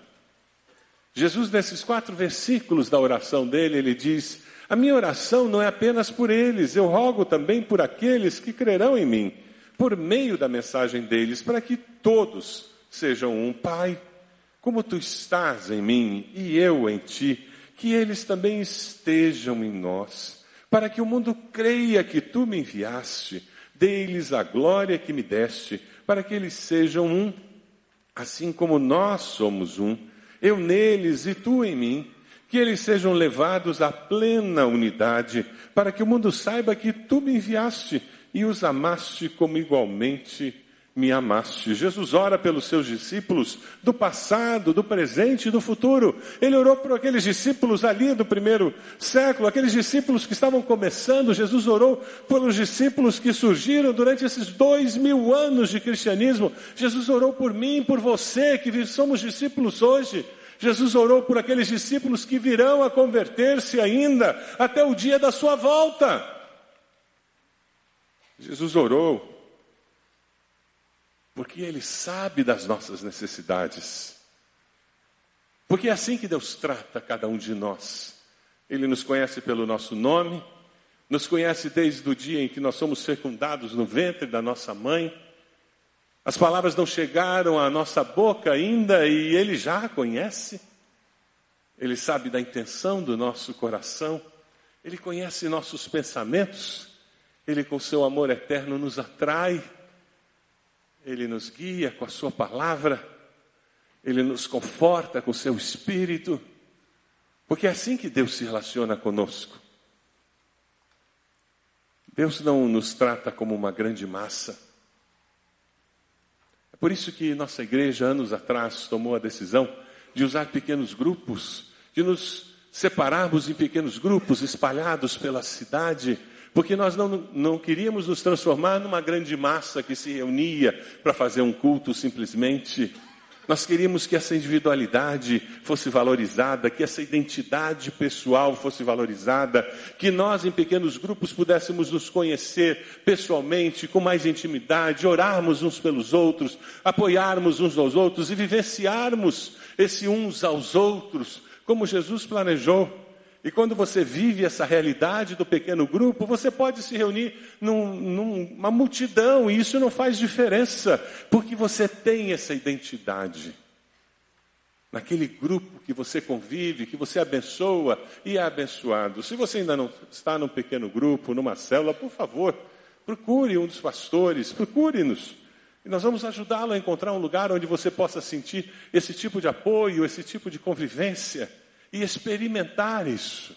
Jesus, nesses quatro versículos da oração dele, ele diz: A minha oração não é apenas por eles, eu rogo também por aqueles que crerão em mim, por meio da mensagem deles, para que todos sejam um Pai, como tu estás em mim e eu em ti, que eles também estejam em nós, para que o mundo creia que tu me enviaste, dê-lhes a glória que me deste, para que eles sejam um, assim como nós somos um eu neles e tu em mim, que eles sejam levados à plena unidade, para que o mundo saiba que tu me enviaste e os amaste como igualmente me amaste. Jesus ora pelos seus discípulos do passado, do presente e do futuro. Ele orou por aqueles discípulos ali do primeiro século, aqueles discípulos que estavam começando. Jesus orou pelos discípulos que surgiram durante esses dois mil anos de cristianismo. Jesus orou por mim, por você, que somos discípulos hoje. Jesus orou por aqueles discípulos que virão a converter-se ainda até o dia da sua volta. Jesus orou porque Ele sabe das nossas necessidades. Porque é assim que Deus trata cada um de nós. Ele nos conhece pelo nosso nome, nos conhece desde o dia em que nós somos fecundados no ventre da nossa mãe. As palavras não chegaram à nossa boca ainda e Ele já a conhece. Ele sabe da intenção do nosso coração. Ele conhece nossos pensamentos. Ele, com seu amor eterno, nos atrai. Ele nos guia com a Sua palavra. Ele nos conforta com seu espírito. Porque é assim que Deus se relaciona conosco. Deus não nos trata como uma grande massa. É por isso que nossa igreja, anos atrás, tomou a decisão de usar pequenos grupos, de nos separarmos em pequenos grupos espalhados pela cidade, porque nós não, não queríamos nos transformar numa grande massa que se reunia para fazer um culto simplesmente. Nós queríamos que essa individualidade fosse valorizada, que essa identidade pessoal fosse valorizada, que nós, em pequenos grupos, pudéssemos nos conhecer pessoalmente, com mais intimidade, orarmos uns pelos outros, apoiarmos uns aos outros e vivenciarmos esse uns aos outros, como Jesus planejou. E quando você vive essa realidade do pequeno grupo, você pode se reunir num, numa multidão e isso não faz diferença, porque você tem essa identidade. Naquele grupo que você convive, que você abençoa e é abençoado. Se você ainda não está num pequeno grupo, numa célula, por favor, procure um dos pastores, procure-nos. E nós vamos ajudá-lo a encontrar um lugar onde você possa sentir esse tipo de apoio, esse tipo de convivência e experimentar isso.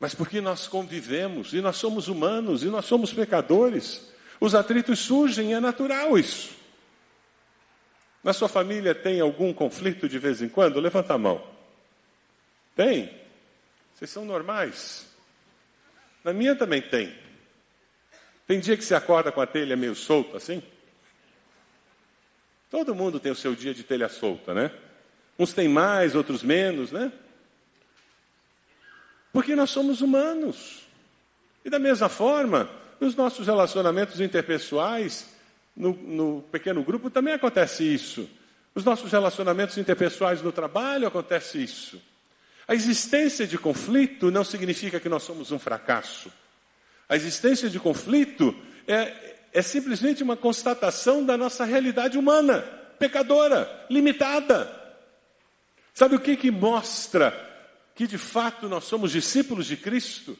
Mas porque nós convivemos e nós somos humanos e nós somos pecadores, os atritos surgem, é natural isso. Na sua família tem algum conflito de vez em quando? Levanta a mão. Tem? Vocês são normais? Na minha também tem. Tem dia que você acorda com a telha meio solta assim? Todo mundo tem o seu dia de telha solta, né? Uns têm mais, outros menos, né? Porque nós somos humanos. E da mesma forma, nos nossos relacionamentos interpessoais, no, no, pequeno grupo também acontece isso. Nos nossos relacionamentos interpessoais no trabalho acontece isso. A existência de conflito não significa que nós somos um fracasso. A existência de conflito é, é simplesmente uma constatação da nossa realidade humana, pecadora, limitada. Sabe o que, que mostra que de fato nós somos discípulos de Cristo?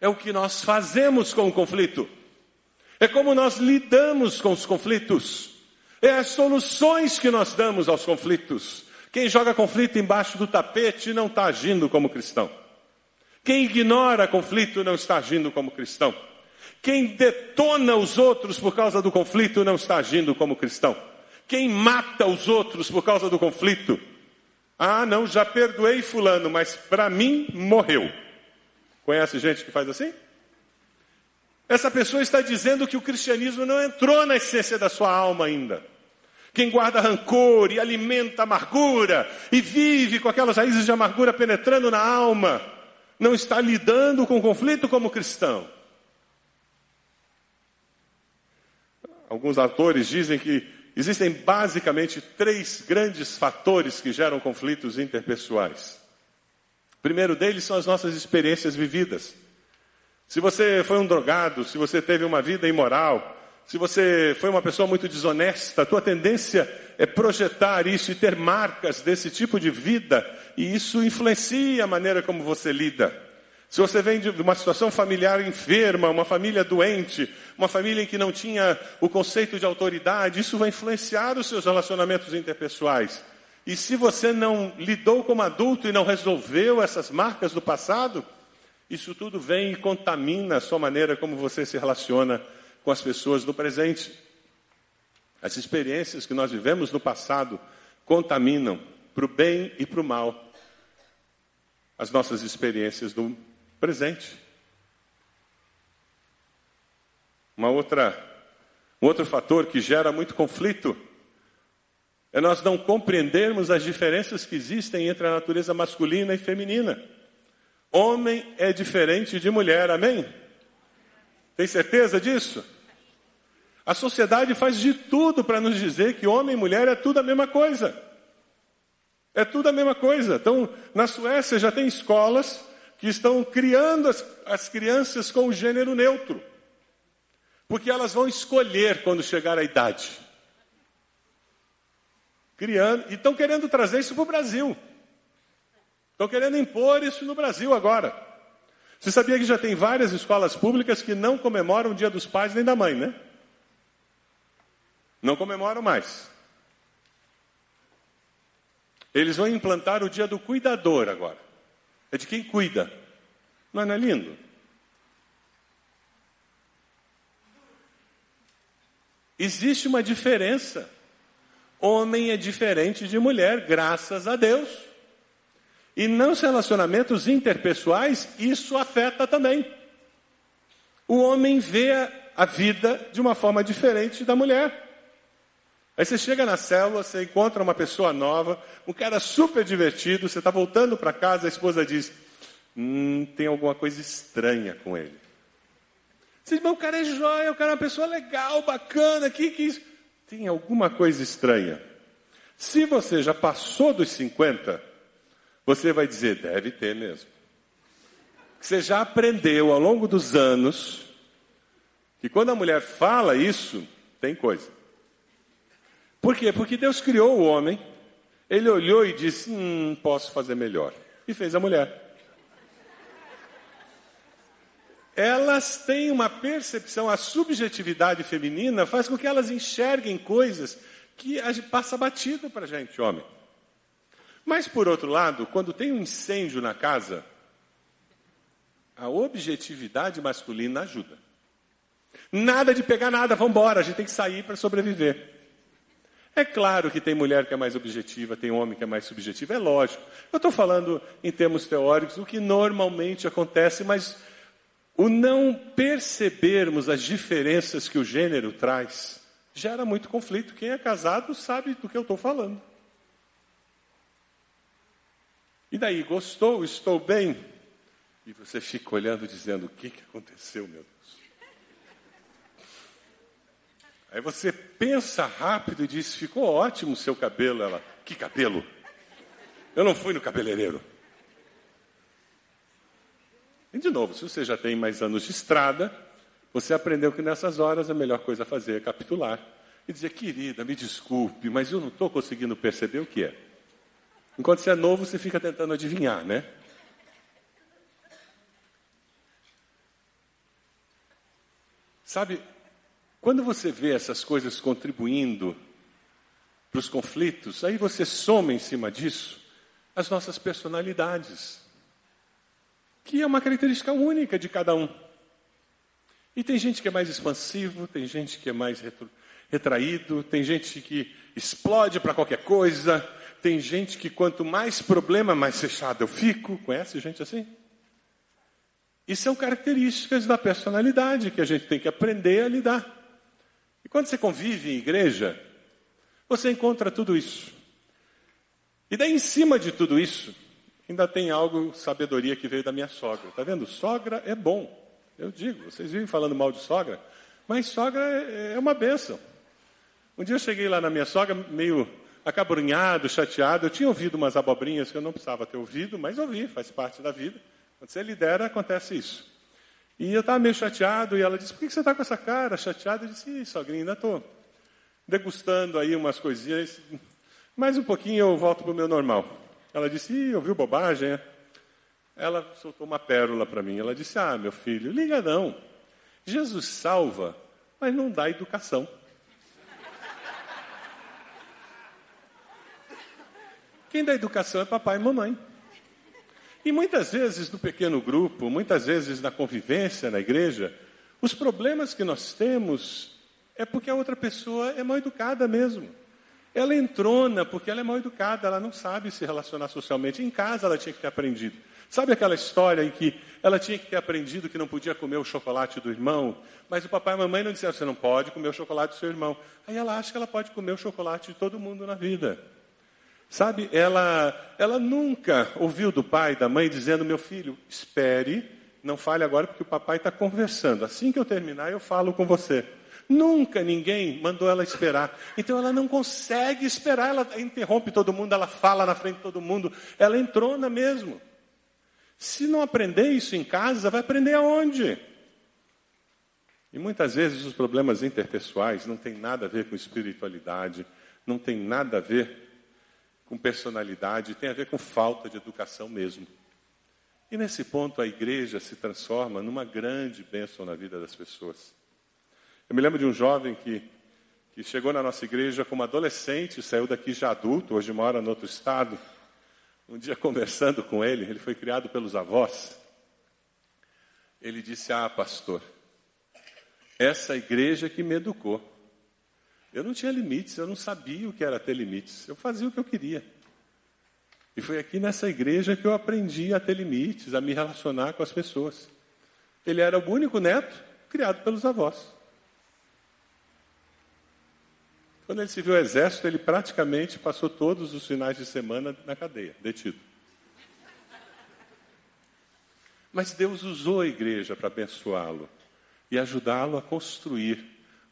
É o que nós fazemos com o conflito, é como nós lidamos com os conflitos, é as soluções que nós damos aos conflitos. Quem joga conflito embaixo do tapete não está agindo como cristão. Quem ignora conflito não está agindo como cristão. Quem detona os outros por causa do conflito não está agindo como cristão. Quem mata os outros por causa do conflito ah, não, já perdoei Fulano, mas para mim morreu. Conhece gente que faz assim? Essa pessoa está dizendo que o cristianismo não entrou na essência da sua alma ainda. Quem guarda rancor e alimenta amargura e vive com aquelas raízes de amargura penetrando na alma, não está lidando com o conflito como cristão. Alguns autores dizem que Existem basicamente três grandes fatores que geram conflitos interpessoais. O primeiro deles são as nossas experiências vividas. Se você foi um drogado, se você teve uma vida imoral, se você foi uma pessoa muito desonesta, a tua tendência é projetar isso e ter marcas desse tipo de vida, e isso influencia a maneira como você lida. Se você vem de uma situação familiar enferma, uma família doente, uma família em que não tinha o conceito de autoridade, isso vai influenciar os seus relacionamentos interpessoais. E se você não lidou como adulto e não resolveu essas marcas do passado, isso tudo vem e contamina a sua maneira como você se relaciona com as pessoas do presente. As experiências que nós vivemos no passado contaminam para o bem e para o mal as nossas experiências do presente. Uma outra, um outro fator que gera muito conflito é nós não compreendermos as diferenças que existem entre a natureza masculina e feminina. Homem é diferente de mulher, amém? Tem certeza disso? A sociedade faz de tudo para nos dizer que homem e mulher é tudo a mesma coisa. É tudo a mesma coisa. Então, na Suécia já tem escolas que estão criando as, as crianças com o gênero neutro, porque elas vão escolher quando chegar a idade. Criando, e estão querendo trazer isso para o Brasil. Estão querendo impor isso no Brasil agora. Você sabia que já tem várias escolas públicas que não comemoram o Dia dos Pais nem da mãe, né? Não comemoram mais. Eles vão implantar o Dia do Cuidador agora. É de quem cuida. Não é, não é lindo? Existe uma diferença. Homem é diferente de mulher, graças a Deus. E nos relacionamentos interpessoais, isso afeta também. O homem vê a vida de uma forma diferente da mulher. Aí você chega na célula, você encontra uma pessoa nova, um cara super divertido, você está voltando para casa, a esposa diz: Hum, tem alguma coisa estranha com ele. Você diz, mas o cara é jóia, o cara é uma pessoa legal, bacana, que que isso? Tem alguma coisa estranha. Se você já passou dos 50, Você vai dizer, deve ter mesmo. Você já aprendeu ao longo dos anos que quando a mulher fala isso, tem coisa. Por quê? Porque Deus criou o homem, ele olhou e disse: Hum, posso fazer melhor. E fez a mulher. Elas têm uma percepção, a subjetividade feminina faz com que elas enxerguem coisas que passa batido para a gente, homem. Mas, por outro lado, quando tem um incêndio na casa, a objetividade masculina ajuda. Nada de pegar nada, vamos embora, a gente tem que sair para sobreviver. É claro que tem mulher que é mais objetiva, tem homem que é mais subjetivo, é lógico. Eu estou falando em termos teóricos, o que normalmente acontece, mas o não percebermos as diferenças que o gênero traz gera muito conflito. Quem é casado sabe do que eu estou falando. E daí, gostou? Estou bem? E você fica olhando dizendo: o que, que aconteceu, meu? Aí você pensa rápido e diz: ficou ótimo o seu cabelo. Ela: que cabelo? Eu não fui no cabeleireiro. E de novo, se você já tem mais anos de estrada, você aprendeu que nessas horas a melhor coisa a fazer é capitular e dizer: querida, me desculpe, mas eu não estou conseguindo perceber o que é. Enquanto você é novo, você fica tentando adivinhar, né? Sabe, quando você vê essas coisas contribuindo para os conflitos, aí você soma em cima disso as nossas personalidades, que é uma característica única de cada um. E tem gente que é mais expansivo, tem gente que é mais retraído, tem gente que explode para qualquer coisa, tem gente que quanto mais problema, mais fechado eu fico. Conhece gente assim? E são características da personalidade que a gente tem que aprender a lidar. E quando você convive em igreja, você encontra tudo isso. E daí, em cima de tudo isso, ainda tem algo, sabedoria que veio da minha sogra. Está vendo? Sogra é bom. Eu digo, vocês vivem falando mal de sogra, mas sogra é, é uma bênção. Um dia eu cheguei lá na minha sogra, meio acabrunhado, chateado. Eu tinha ouvido umas abobrinhas que eu não precisava ter ouvido, mas ouvi, faz parte da vida. Quando você lidera, acontece isso. E eu estava meio chateado, e ela disse, por que você está com essa cara chateada? Eu disse, sogrinha, ainda estou degustando aí umas coisinhas. Mais um pouquinho eu volto para o meu normal. Ela disse, Ih, ouviu bobagem? É? Ela soltou uma pérola para mim. Ela disse, ah, meu filho, liga não. Jesus salva, mas não dá educação. Quem dá educação é papai e mamãe. E muitas vezes no pequeno grupo, muitas vezes na convivência na igreja, os problemas que nós temos é porque a outra pessoa é mal educada mesmo. Ela entrona porque ela é mal educada, ela não sabe se relacionar socialmente. Em casa ela tinha que ter aprendido. Sabe aquela história em que ela tinha que ter aprendido que não podia comer o chocolate do irmão, mas o papai e a mamãe não disseram, você não pode comer o chocolate do seu irmão. Aí ela acha que ela pode comer o chocolate de todo mundo na vida. Sabe, ela, ela nunca ouviu do pai, da mãe, dizendo: Meu filho, espere, não fale agora, porque o papai está conversando. Assim que eu terminar, eu falo com você. Nunca ninguém mandou ela esperar. Então ela não consegue esperar, ela interrompe todo mundo, ela fala na frente de todo mundo, ela entrou na mesmo. Se não aprender isso em casa, vai aprender aonde? E muitas vezes os problemas interpessoais não têm nada a ver com espiritualidade, não tem nada a ver com personalidade, tem a ver com falta de educação mesmo. E nesse ponto a igreja se transforma numa grande bênção na vida das pessoas. Eu me lembro de um jovem que, que chegou na nossa igreja como adolescente, saiu daqui já adulto, hoje mora no outro estado. Um dia conversando com ele, ele foi criado pelos avós. Ele disse: Ah, pastor, essa igreja que me educou. Eu não tinha limites, eu não sabia o que era ter limites. Eu fazia o que eu queria. E foi aqui nessa igreja que eu aprendi a ter limites, a me relacionar com as pessoas. Ele era o único neto criado pelos avós. Quando ele se viu exército, ele praticamente passou todos os finais de semana na cadeia, detido. Mas Deus usou a igreja para abençoá-lo e ajudá-lo a construir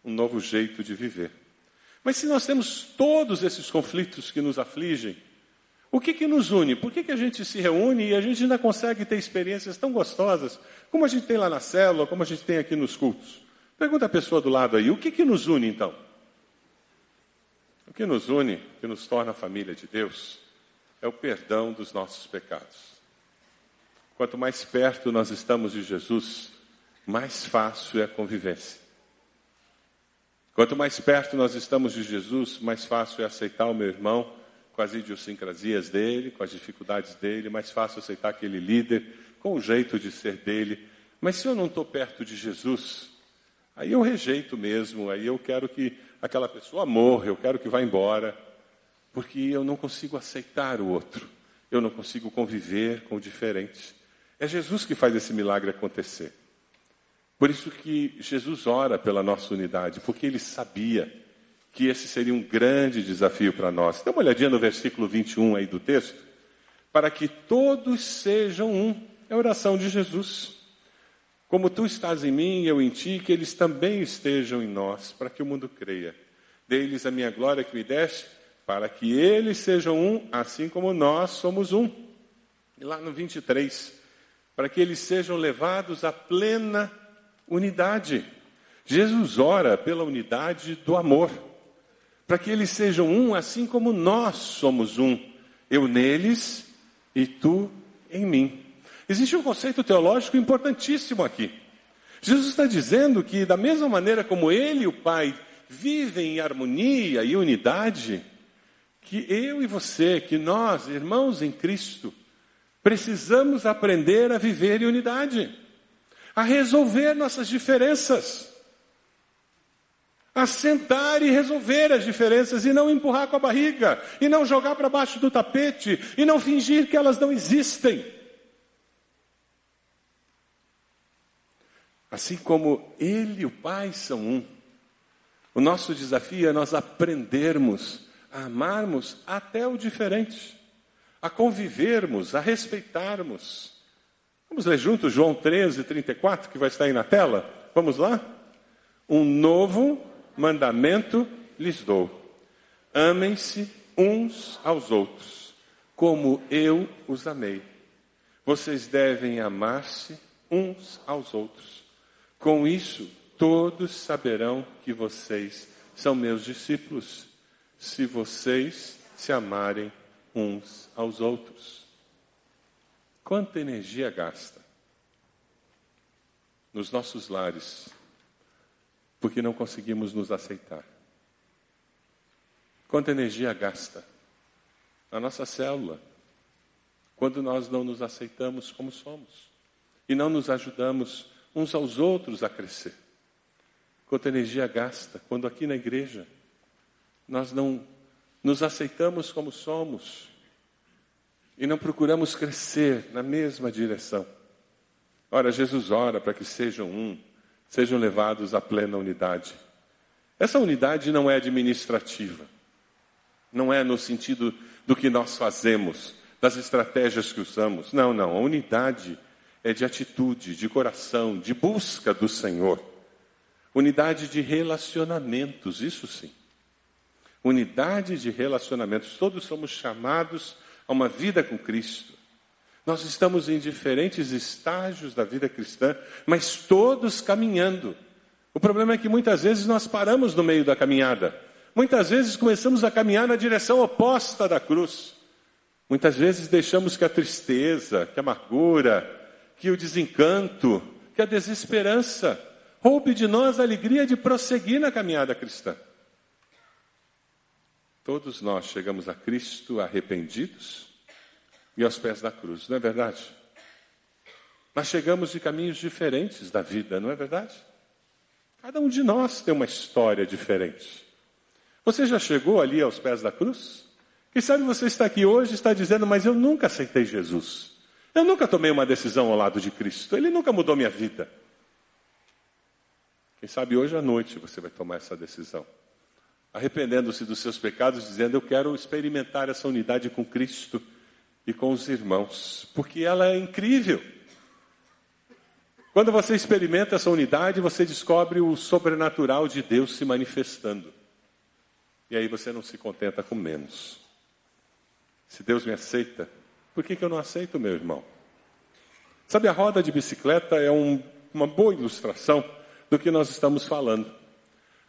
um novo jeito de viver. Mas se nós temos todos esses conflitos que nos afligem, O que, que nos une? Por que, que a gente se reúne e a gente ainda consegue ter experiências tão gostosas como a gente tem lá na célula, como a gente tem aqui nos cultos? Pergunta a pessoa do lado aí, o que, que nos une então? O que nos une, que nos torna a família de Deus, é o perdão dos nossos pecados. Quanto mais perto nós estamos de Jesus, mais fácil é a convivência. Quanto mais perto nós estamos de Jesus, mais fácil é aceitar o meu irmão com as idiosincrasias dele, com as dificuldades dele, mais fácil aceitar aquele líder com o jeito de ser dele. Mas se eu não estou perto de Jesus, aí eu rejeito mesmo, aí eu quero que aquela pessoa morra, eu quero que vá embora, porque eu não consigo aceitar o outro, eu não consigo conviver com o diferente. É Jesus que faz esse milagre acontecer. Por isso que Jesus ora pela nossa unidade, porque ele sabia que esse seria um grande desafio para nós. Dá uma olhadinha no versículo 21 aí do texto. Para que todos sejam um. É a oração de Jesus. Como tu estás em mim eu em ti, que eles também estejam em nós, para que o mundo creia. Dê-lhes a minha glória que me deste, para que eles sejam um, assim como nós somos um. E lá no 23, para que eles sejam levados à plena unidade. Jesus ora pela unidade do amor, para que eles sejam um, assim como nós somos um, eu neles e tu em mim. Existe um conceito teológico importantíssimo aqui. Jesus está dizendo que, da mesma maneira como ele e o Pai vivem em harmonia e unidade, que eu e você, que nós, irmãos em Cristo, precisamos aprender a viver em unidade a resolver nossas diferenças, a sentar e resolver as diferenças e não empurrar com a barriga, e não jogar para baixo do tapete, e não fingir que elas não existem. Assim como Ele e o Pai são um, o nosso desafio é nós aprendermos a amarmos até o diferente, a convivermos, a respeitarmos Vamos ler juntos João 13, 34, que vai estar aí na tela? Vamos lá? Um novo mandamento lhes dou: amem-se uns aos outros, como eu os amei. Vocês devem amar-se uns aos outros. Com isso, todos saberão que vocês são meus discípulos, se vocês se amarem uns aos outros. Quanta energia gasta nos nossos lares porque não conseguimos nos aceitar? Quanta energia gasta na nossa célula quando nós não nos aceitamos como somos e não nos ajudamos uns aos outros a crescer? Quanta energia gasta quando aqui na igreja nós não nos aceitamos como somos e não procuramos crescer na mesma direção. Ora, Jesus ora para que sejam um, sejam levados à plena unidade. Essa unidade não é administrativa, não é no sentido do que nós fazemos, das estratégias que usamos. Não, não. A unidade é de atitude, de coração, de busca do Senhor. Unidade de relacionamentos, isso sim. Unidade de relacionamentos. Todos somos chamados a uma vida com Cristo. Nós estamos em diferentes estágios da vida cristã, mas todos caminhando. O problema é que muitas vezes nós paramos no meio da caminhada. Muitas vezes começamos a caminhar na direção oposta da cruz. Muitas vezes deixamos que a tristeza, que a amargura, que o desencanto, que a desesperança roube de nós a alegria de prosseguir na caminhada cristã. Todos nós chegamos a Cristo arrependidos e aos pés da cruz, não é verdade? Nós chegamos de caminhos diferentes da vida, não é verdade? Cada um de nós tem uma história diferente. Você já chegou ali aos pés da cruz? Quem sabe você está aqui hoje e está dizendo, mas eu nunca aceitei Jesus. Eu nunca tomei uma decisão ao lado de Cristo. Ele nunca mudou minha vida. Quem sabe hoje à noite você vai tomar essa decisão arrependendo-se dos seus pecados, dizendo: Eu quero experimentar essa unidade com Cristo e com os irmãos, porque ela é incrível. Quando você experimenta essa unidade, você descobre o sobrenatural de Deus se manifestando. E aí você não se contenta com menos. Se Deus me aceita, por que, que eu não aceito meu irmão? Sabe, a roda de bicicleta é um, uma boa ilustração do que nós estamos falando.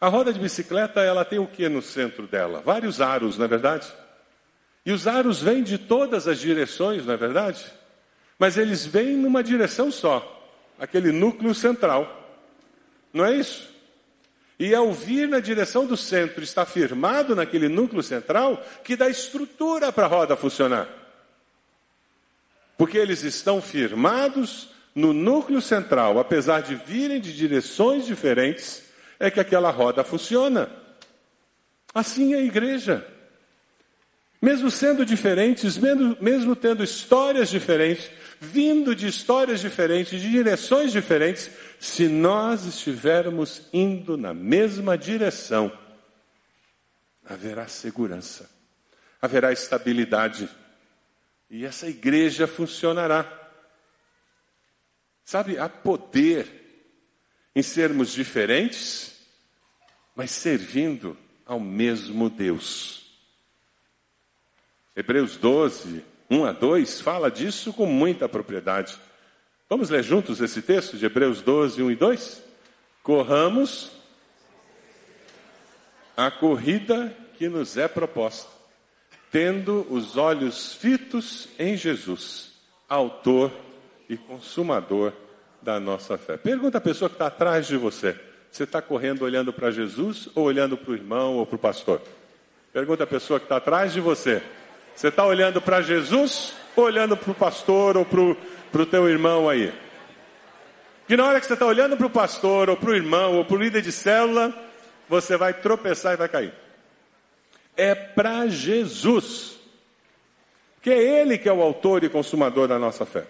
A roda de bicicleta, ela tem o que no centro dela? Vários aros, não é verdade? E os aros vêm de todas as direções, não é verdade? Mas eles vêm numa direção só, aquele núcleo central. Não é isso? E ao vir na direção do centro, está firmado naquele núcleo central que dá estrutura para a roda funcionar. Porque eles estão firmados no núcleo central, apesar de virem de direções diferentes, é que aquela roda funciona. Assim é a igreja. Mesmo sendo diferentes, mesmo, mesmo tendo histórias diferentes, vindo de histórias diferentes, de direções diferentes, se nós estivermos indo na mesma direção, haverá segurança, haverá estabilidade e essa igreja funcionará. Sabe, há poder em sermos diferentes, mas servindo ao mesmo Deus. Hebreus 12, 1 a 2 fala disso com muita propriedade. Vamos ler juntos esse texto de Hebreus 12, 1 e 2? Corramos a corrida que nos é proposta, tendo os olhos fitos em Jesus, Autor e Consumador da nossa fé. Pergunta a pessoa que está atrás de você: você está correndo olhando para Jesus ou olhando para o irmão ou para o pastor? Pergunta a pessoa que está atrás de você: você está olhando para Jesus ou olhando para o pastor ou para o teu irmão aí? Que na hora que você está olhando para o pastor ou para o irmão ou para o líder de célula, você vai tropeçar e vai cair. É para Jesus. Que é Ele que é o autor e consumador da nossa fé.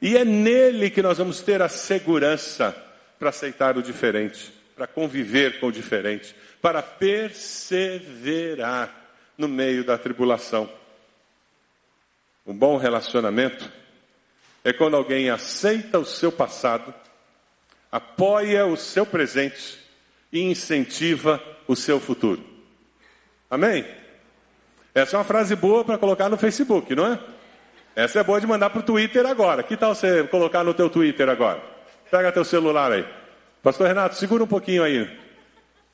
E é nele que nós vamos ter a segurança para aceitar o diferente, para conviver com o diferente, para perseverar no meio da tribulação. Um bom relacionamento é quando alguém aceita o seu passado, apoia o seu presente e incentiva o seu futuro. Amém? Essa é uma frase boa para colocar no Facebook, não é? Essa é boa de mandar para o Twitter agora. Que tal você colocar no teu Twitter agora? Pega teu celular aí. Pastor Renato, segura um pouquinho aí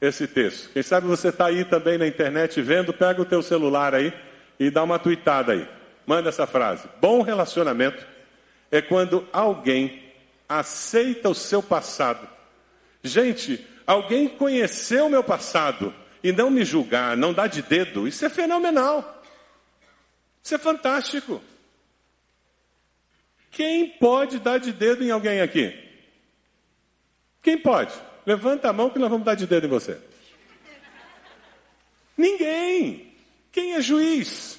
esse texto. Quem sabe você está aí também na internet vendo, pega o teu celular aí e dá uma tweetada aí. Manda essa frase. Bom relacionamento é quando alguém aceita o seu passado. Gente, alguém conheceu o meu passado e não me julgar, não dá de dedo, isso é fenomenal. Isso é fantástico. Quem pode dar de dedo em alguém aqui? Quem pode? Levanta a mão que nós vamos dar de dedo em você. Ninguém. Quem é juiz?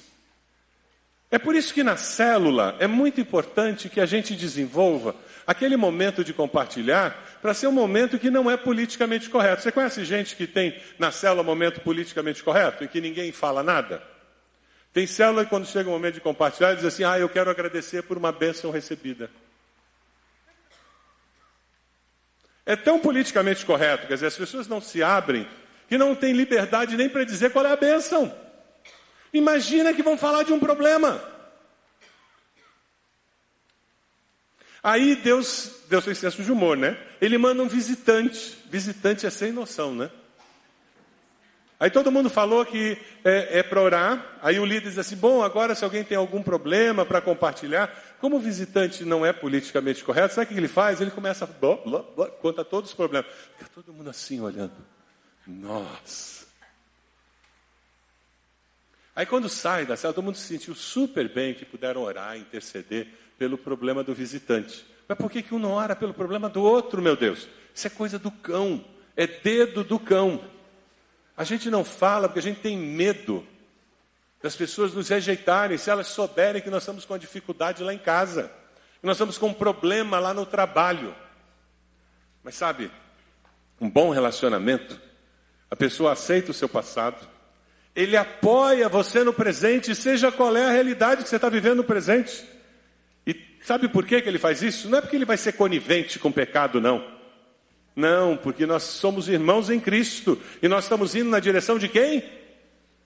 É por isso que na célula é muito importante que a gente desenvolva aquele momento de compartilhar para ser um momento que não é politicamente correto. Você conhece gente que tem na célula momento politicamente correto e que ninguém fala nada? Tem célula que quando chega o momento de compartilhar diz assim: "Ah, eu quero agradecer por uma bênção recebida". É tão politicamente correto, quer dizer, as pessoas não se abrem que não têm liberdade nem para dizer qual é a bênção. Imagina que vão falar de um problema. Aí Deus, Deus tem senso de humor, né? Ele manda um visitante. Visitante é sem noção, né? Aí todo mundo falou que é, é para orar. Aí o líder diz assim: bom, agora se alguém tem algum problema para compartilhar, como o visitante não é politicamente correto, sabe o que ele faz? Ele começa a blá, blá, blá, conta todos os problemas. Fica todo mundo assim olhando. Nossa. Aí quando sai da sala, todo mundo se sentiu super bem que puderam orar, interceder pelo problema do visitante. Mas por que, que um não ora pelo problema do outro, meu Deus? Isso é coisa do cão. É dedo do cão. A gente não fala porque a gente tem medo das pessoas nos rejeitarem se elas souberem que nós estamos com dificuldade lá em casa, que nós estamos com um problema lá no trabalho. Mas sabe, um bom relacionamento, a pessoa aceita o seu passado, ele apoia você no presente, seja qual é a realidade que você está vivendo no presente. E sabe por que, que ele faz isso? Não é porque ele vai ser conivente com o pecado, não. Não, porque nós somos irmãos em Cristo e nós estamos indo na direção de quem?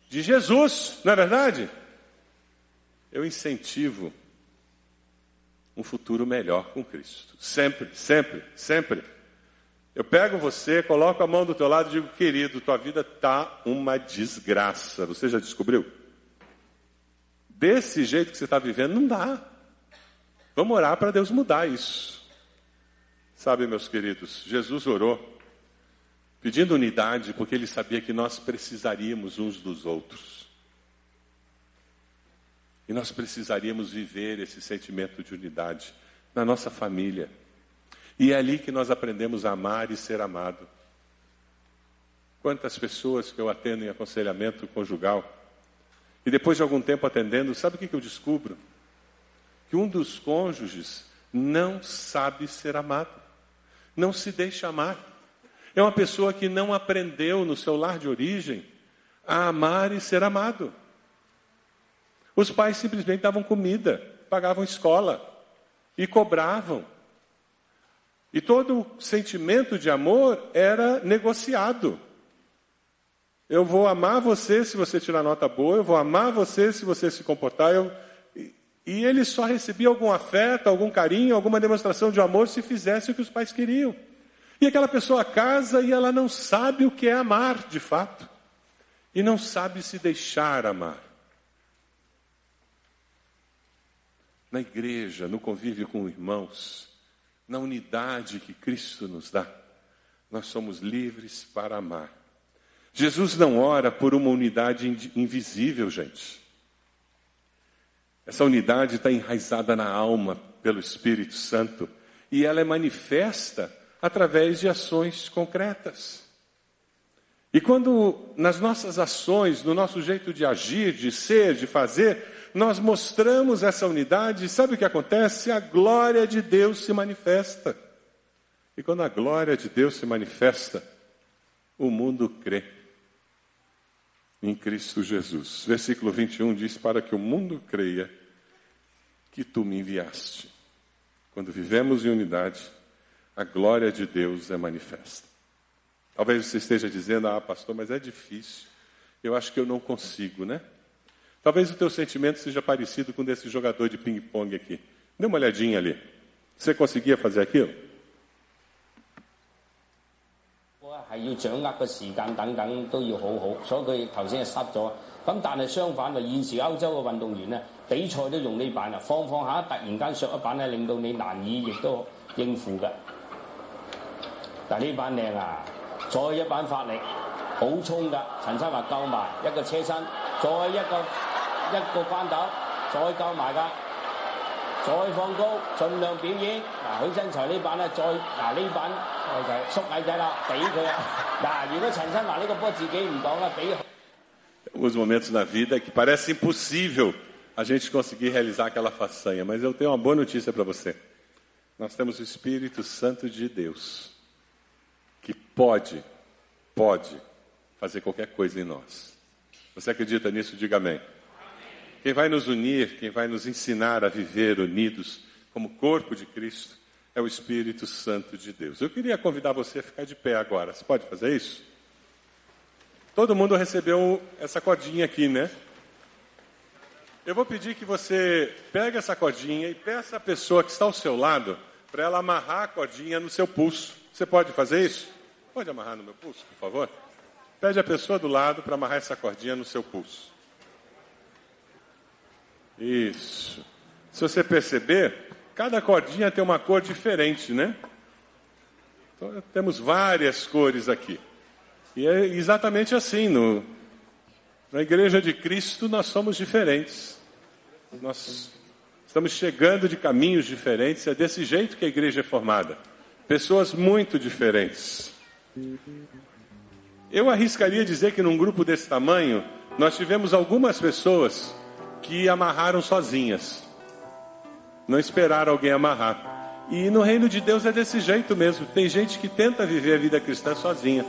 de Jesus, não é verdade? Eu incentivo um futuro melhor com Cristo. Sempre, sempre, sempre. Eu pego você, coloco a mão do teu lado e digo, querido, tua vida tá uma desgraça. Você já descobriu? Desse jeito que você está vivendo, não dá. Vamos orar para Deus mudar isso. Sabe, meus queridos, Jesus orou pedindo unidade porque ele sabia que nós precisaríamos uns dos outros. E nós precisaríamos viver esse sentimento de unidade na nossa família. E é ali que nós aprendemos a amar e ser amado. Quantas pessoas que eu atendo em aconselhamento conjugal, e depois de algum tempo atendendo, sabe o que, que eu descubro? Que um dos cônjuges não sabe ser amado, não se deixa amar. É uma pessoa que não aprendeu no seu lar de origem a amar e ser amado. Os pais simplesmente davam comida, pagavam escola e cobravam. E todo sentimento de amor era negociado. Eu vou amar você se você tirar nota boa, eu vou amar você se você se comportar. Eu... E ele só recebia algum afeto, algum carinho, alguma demonstração de amor se fizesse o que os pais queriam. E aquela pessoa casa e ela não sabe o que é amar de fato. E não sabe se deixar amar. Na igreja, no convívio com irmãos, na unidade que Cristo nos dá, nós somos livres para amar. Jesus não ora por uma unidade invisível, gente. Essa unidade está enraizada na alma pelo Espírito Santo e ela é manifesta através de ações concretas. E quando nas nossas ações, no nosso jeito de agir, de ser, de fazer, nós mostramos essa unidade, sabe o que acontece? A glória de Deus se manifesta. E quando a glória de Deus se manifesta, o mundo crê em Cristo Jesus. Versículo 21 diz: Para que o mundo creia que tu me enviaste. Quando vivemos em unidade, a glória de Deus é manifesta. Talvez você esteja dizendo, ah, pastor, mas é difícil. Eu acho que eu não consigo, né? Talvez o teu sentimento seja parecido com desse jogador de ping-pong aqui. Dê uma olhadinha ali. Você conseguia fazer aquilo? 係要掌握個時間等等都要好好，所以佢頭先係失咗。咁但係相反啊，現時歐洲嘅運動員咧，比賽都用呢板啊，放放下突然間削一板咧，令到你難以亦都應付嘅。但呢板靚啊！再一板發力，好衝㗎！陳生話夠埋一個車身，再一個一個關斗，再夠埋㗎，再放高，盡量表演。嗱，許真才呢板咧，再嗱呢板就系缩矮仔啦，俾佢啊！嗱，如果陈生话呢个波自己唔讲啦，俾。Alguns momentos na vida que parece impossível a gente conseguir realizar aquela façanha, mas eu tenho uma boa notícia para você. Nós temos o Espírito Santo de Deus que pode, pode fazer qualquer coisa em nós. Você acredita nisso? Diga amém. Quem vai nos unir, quem vai nos ensinar a viver unidos como corpo de Cristo é o Espírito Santo de Deus. Eu queria convidar você a ficar de pé agora. Você pode fazer isso? Todo mundo recebeu essa cordinha aqui, né? Eu vou pedir que você pegue essa cordinha e peça à pessoa que está ao seu lado para ela amarrar a cordinha no seu pulso. Você pode fazer isso? Pode amarrar no meu pulso, por favor? Pede a pessoa do lado para amarrar essa cordinha no seu pulso. Isso. Se você perceber, cada cordinha tem uma cor diferente, né? Então, temos várias cores aqui. E é exatamente assim. No, na Igreja de Cristo, nós somos diferentes. Nós estamos chegando de caminhos diferentes. É desse jeito que a igreja é formada. Pessoas muito diferentes. Eu arriscaria dizer que num grupo desse tamanho, nós tivemos algumas pessoas que amarraram sozinhas. Não esperaram alguém amarrar. E no reino de Deus é desse jeito mesmo. Tem gente que tenta viver a vida cristã sozinha,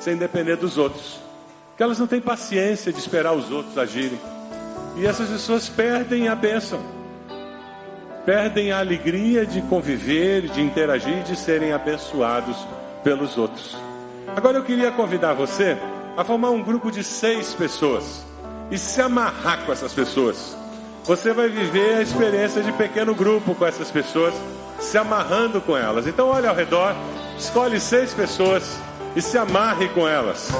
sem depender dos outros. Porque elas não têm paciência de esperar os outros agirem. E essas pessoas perdem a bênção. Perdem a alegria de conviver, de interagir, de serem abençoados pelos outros. Agora eu queria convidar você a formar um grupo de seis pessoas. e se amarrar com essas pessoas. Você vai viver a experiência de pequeno grupo com essas pessoas, se amarrando com elas. Então, olhe ao redor, escolhe seis pessoas e se amarre com elas.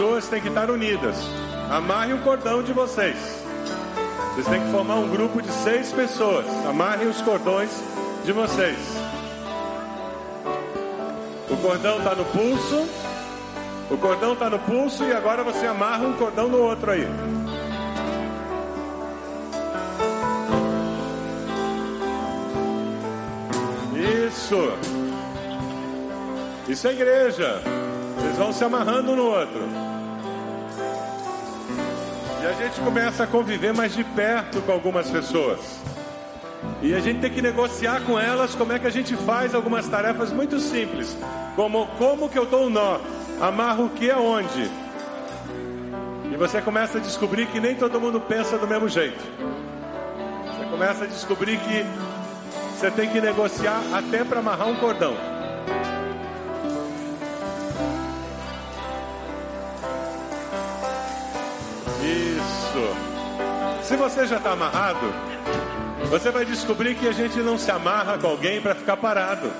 Pessoas, têm que estar unidas. Amarrem o cordão de vocês. Vocês têm que formar um grupo de seis pessoas. Amarrem os cordões de vocês. O cordão está no pulso. O cordão está no pulso e agora você amarra um cordão no outro aí. Isso. Isso é igreja. Vocês vão se amarrando no outro. A gente começa a conviver mais de perto com algumas pessoas. E a gente tem que negociar com elas como é que a gente faz algumas tarefas muito simples. Como como que eu dou um nó? Amarro o que aonde? E você começa a descobrir que nem todo mundo pensa do mesmo jeito. Você começa a descobrir que você tem que negociar até para amarrar um cordão. Se você já está amarrado, você vai descobrir que a gente não se amarra com alguém para ficar parado.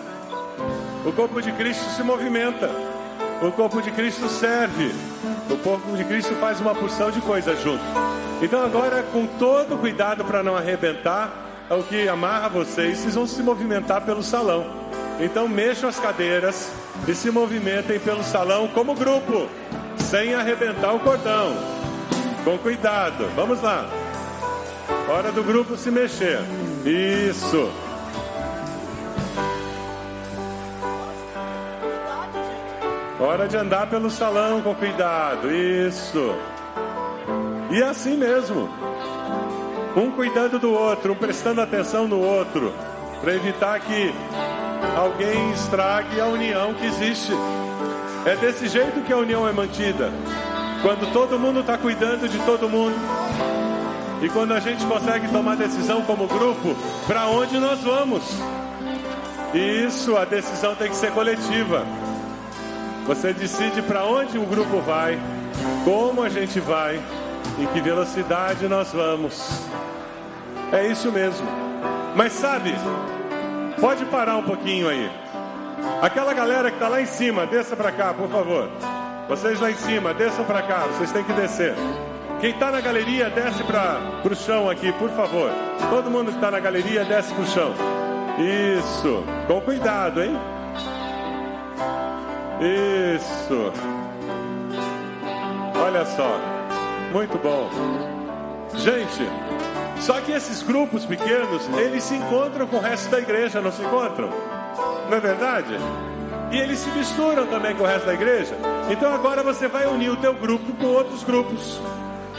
O corpo de Cristo se movimenta. O corpo de Cristo serve. O corpo de Cristo faz uma porção de coisas junto. Então agora, com todo cuidado para não arrebentar, é o que amarra vocês, vocês vão se movimentar pelo salão. Então mexam as cadeiras e se movimentem pelo salão como grupo, sem arrebentar o cordão. Com cuidado. Vamos lá. Hora do grupo se mexer. Isso. Hora de andar pelo salão com cuidado. Isso. E assim mesmo. Um cuidando do outro, um prestando atenção no outro, para evitar que alguém estrague a união que existe. É desse jeito que a união é mantida. Quando todo mundo está cuidando de todo mundo. E quando a gente consegue tomar decisão como grupo, para onde nós vamos? Isso, a decisão tem que ser coletiva. Você decide para onde o grupo vai, como a gente vai, em que velocidade nós vamos. É isso mesmo. Mas sabe, pode parar um pouquinho aí. Aquela galera que está lá em cima, desça para cá, por favor. Vocês lá em cima, desçam para cá, vocês têm que descer. Quem está na galeria, desce para o chão aqui, por favor. Todo mundo que está na galeria, desce para o chão. Isso, com cuidado, hein? Isso. Olha só, muito bom. Gente, só que esses grupos pequenos, eles se encontram com o resto da igreja, não se encontram? Não é verdade? E eles se misturam também com o resto da igreja. Então agora você vai unir o teu grupo com outros grupos.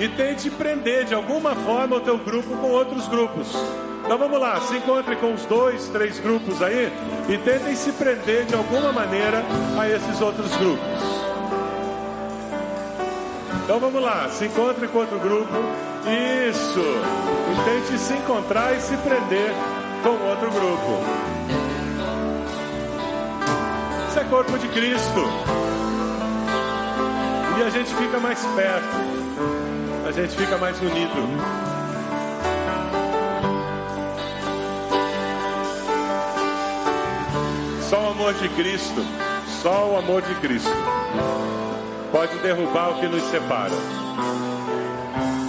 E tente prender de alguma forma o teu grupo com outros grupos. Então vamos lá, se encontre com os dois, três grupos aí e tentem se prender de alguma maneira a esses outros grupos. Então vamos lá, se encontre com outro grupo. Isso. E tente se encontrar e se prender com outro grupo. Isso é corpo de Cristo. E a gente fica mais perto. A gente fica mais unido. Só o amor de Cristo, só o amor de Cristo pode derrubar o que nos separa.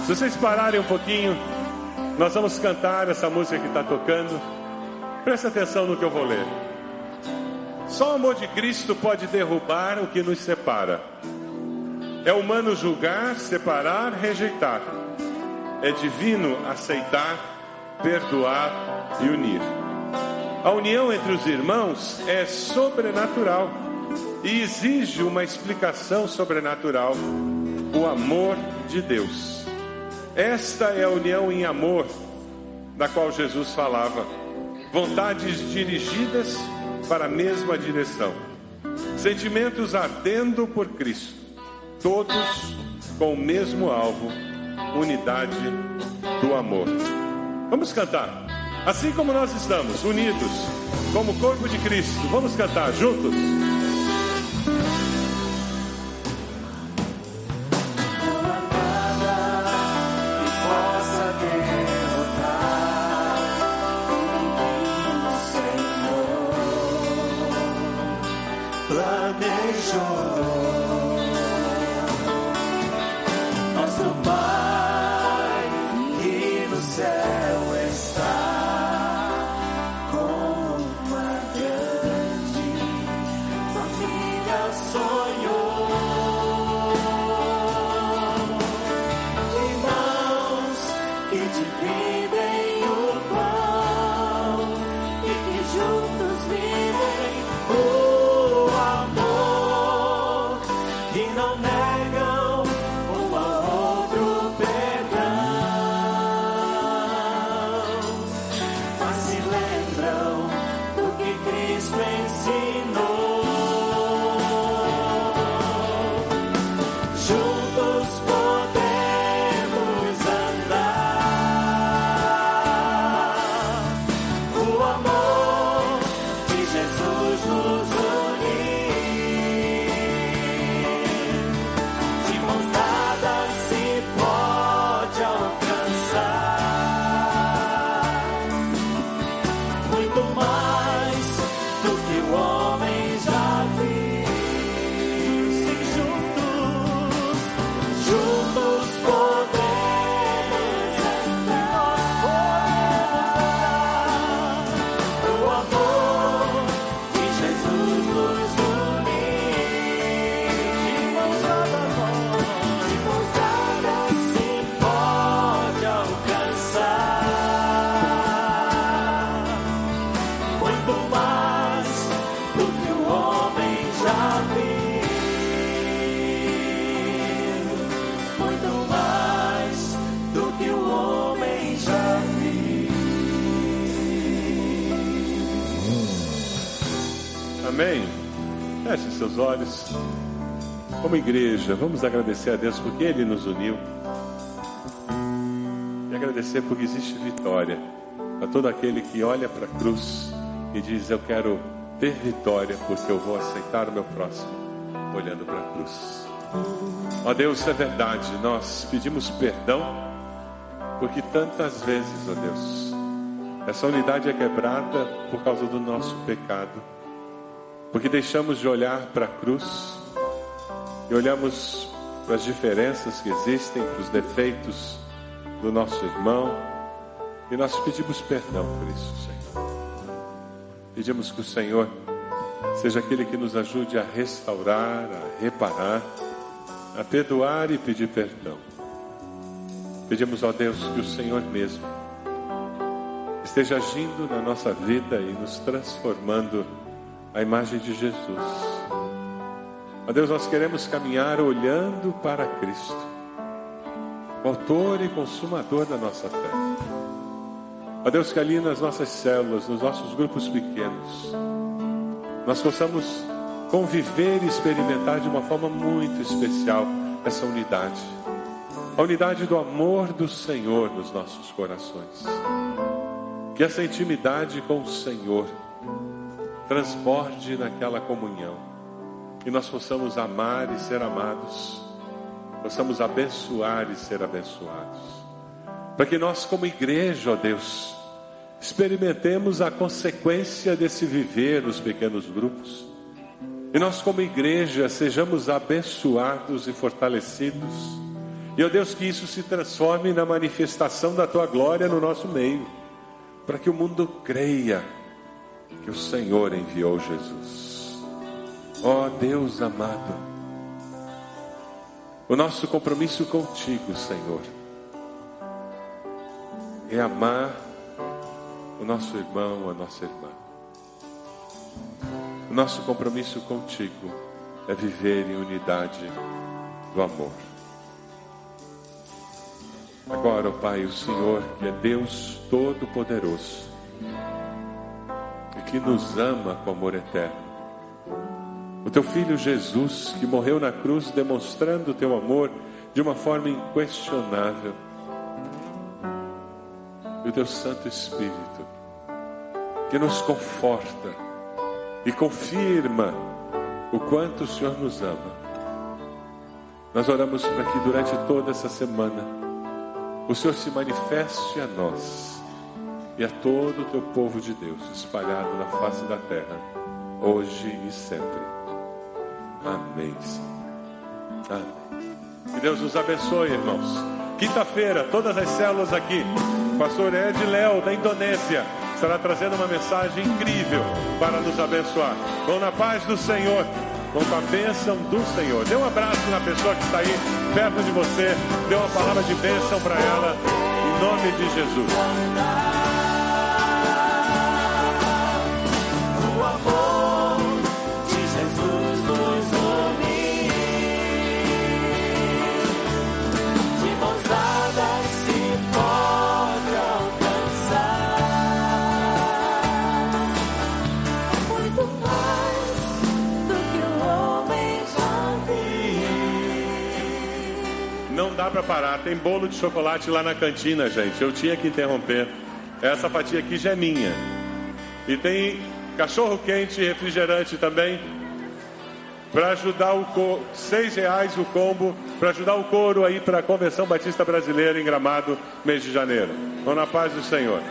Se vocês pararem um pouquinho, nós vamos cantar essa música que está tocando. Presta atenção no que eu vou ler. Só o amor de Cristo pode derrubar o que nos separa. É humano julgar, separar, rejeitar. É divino aceitar, perdoar e unir. A união entre os irmãos é sobrenatural e exige uma explicação sobrenatural: o amor de Deus. Esta é a união em amor da qual Jesus falava. vontades dirigidas para a mesma direção, sentimentos ardendo por Cristo, todos com o mesmo alvo, unidade do amor. Vamos cantar. Assim como nós estamos, unidos, como corpo de Cristo, vamos cantar juntos. Olhos. Como igreja, vamos agradecer a Deus porque Ele nos uniu. E agradecer porque existe vitória a todo aquele que olha para a cruz e diz: Eu quero ter vitória porque eu vou aceitar o meu próximo, olhando para a cruz. Ó Deus, é verdade, nós pedimos perdão porque tantas vezes, ó Deus, essa unidade é quebrada por causa do nosso pecado. Porque deixamos de olhar para a cruz e olhamos para as diferenças que existem, para os defeitos do nosso irmão, e nós pedimos perdão por isso, Senhor. Pedimos que o Senhor seja aquele que nos ajude a restaurar, a reparar, a perdoar e pedir perdão. Pedimos, ó Deus, que o Senhor mesmo esteja agindo na nossa vida e nos transformando a imagem de Jesus. Ó Deus, nós queremos caminhar olhando para Cristo, o autor e consumador da nossa fé. Ó Deus, que ali nas nossas células, nos nossos grupos pequenos, nós possamos conviver e experimentar de uma forma muito especial essa unidade. A unidade do amor do Senhor nos nossos corações. Que essa intimidade com o Senhor transborde naquela comunhão. E nós possamos amar e ser amados, possamos abençoar e ser abençoados. Para que nós, como igreja, ó Deus, experimentemos a consequência desse viver nos pequenos grupos. E nós, como igreja, sejamos abençoados e fortalecidos. E, ó Deus, que isso se transforme na manifestação da tua glória no nosso meio, para que o mundo creia que o Senhor enviou Jesus. Ó Deus amado, o nosso compromisso contigo, Senhor, é amar o nosso irmão, a nossa irmã. O nosso compromisso contigo é viver em unidade do amor. Agora, ó Pai, o Senhor, que é Deus Todo-Poderoso, e que nos ama com amor eterno. O teu filho Jesus, que morreu na cruz demonstrando o teu amor de uma forma inquestionável. E o teu Santo Espírito, que nos conforta e confirma o quanto o Senhor nos ama. Nós oramos para que durante toda essa semana o Senhor se manifeste a nós e a todo o teu povo de Deus espalhado na face da terra, hoje e sempre. Amém. Amém. Que Deus nos abençoe, irmãos. Quinta-feira, todas as células aqui. Pastor Ed Léo, da Indonésia, estará trazendo uma mensagem incrível para nos abençoar. Vão na paz do Senhor com a bênção do Senhor. Dê um abraço na pessoa que está aí perto de você. Dê uma palavra de bênção para ela, em nome de Jesus. Para parar. Tem bolo de chocolate lá na cantina, gente. Eu tinha que interromper. Essa fatia aqui já é minha. E tem cachorro quente e refrigerante também. Para ajudar o co... seis reais o combo para ajudar o coro aí para a Convenção Batista Brasileira em Gramado, mês de janeiro. Vão na paz do Senhor.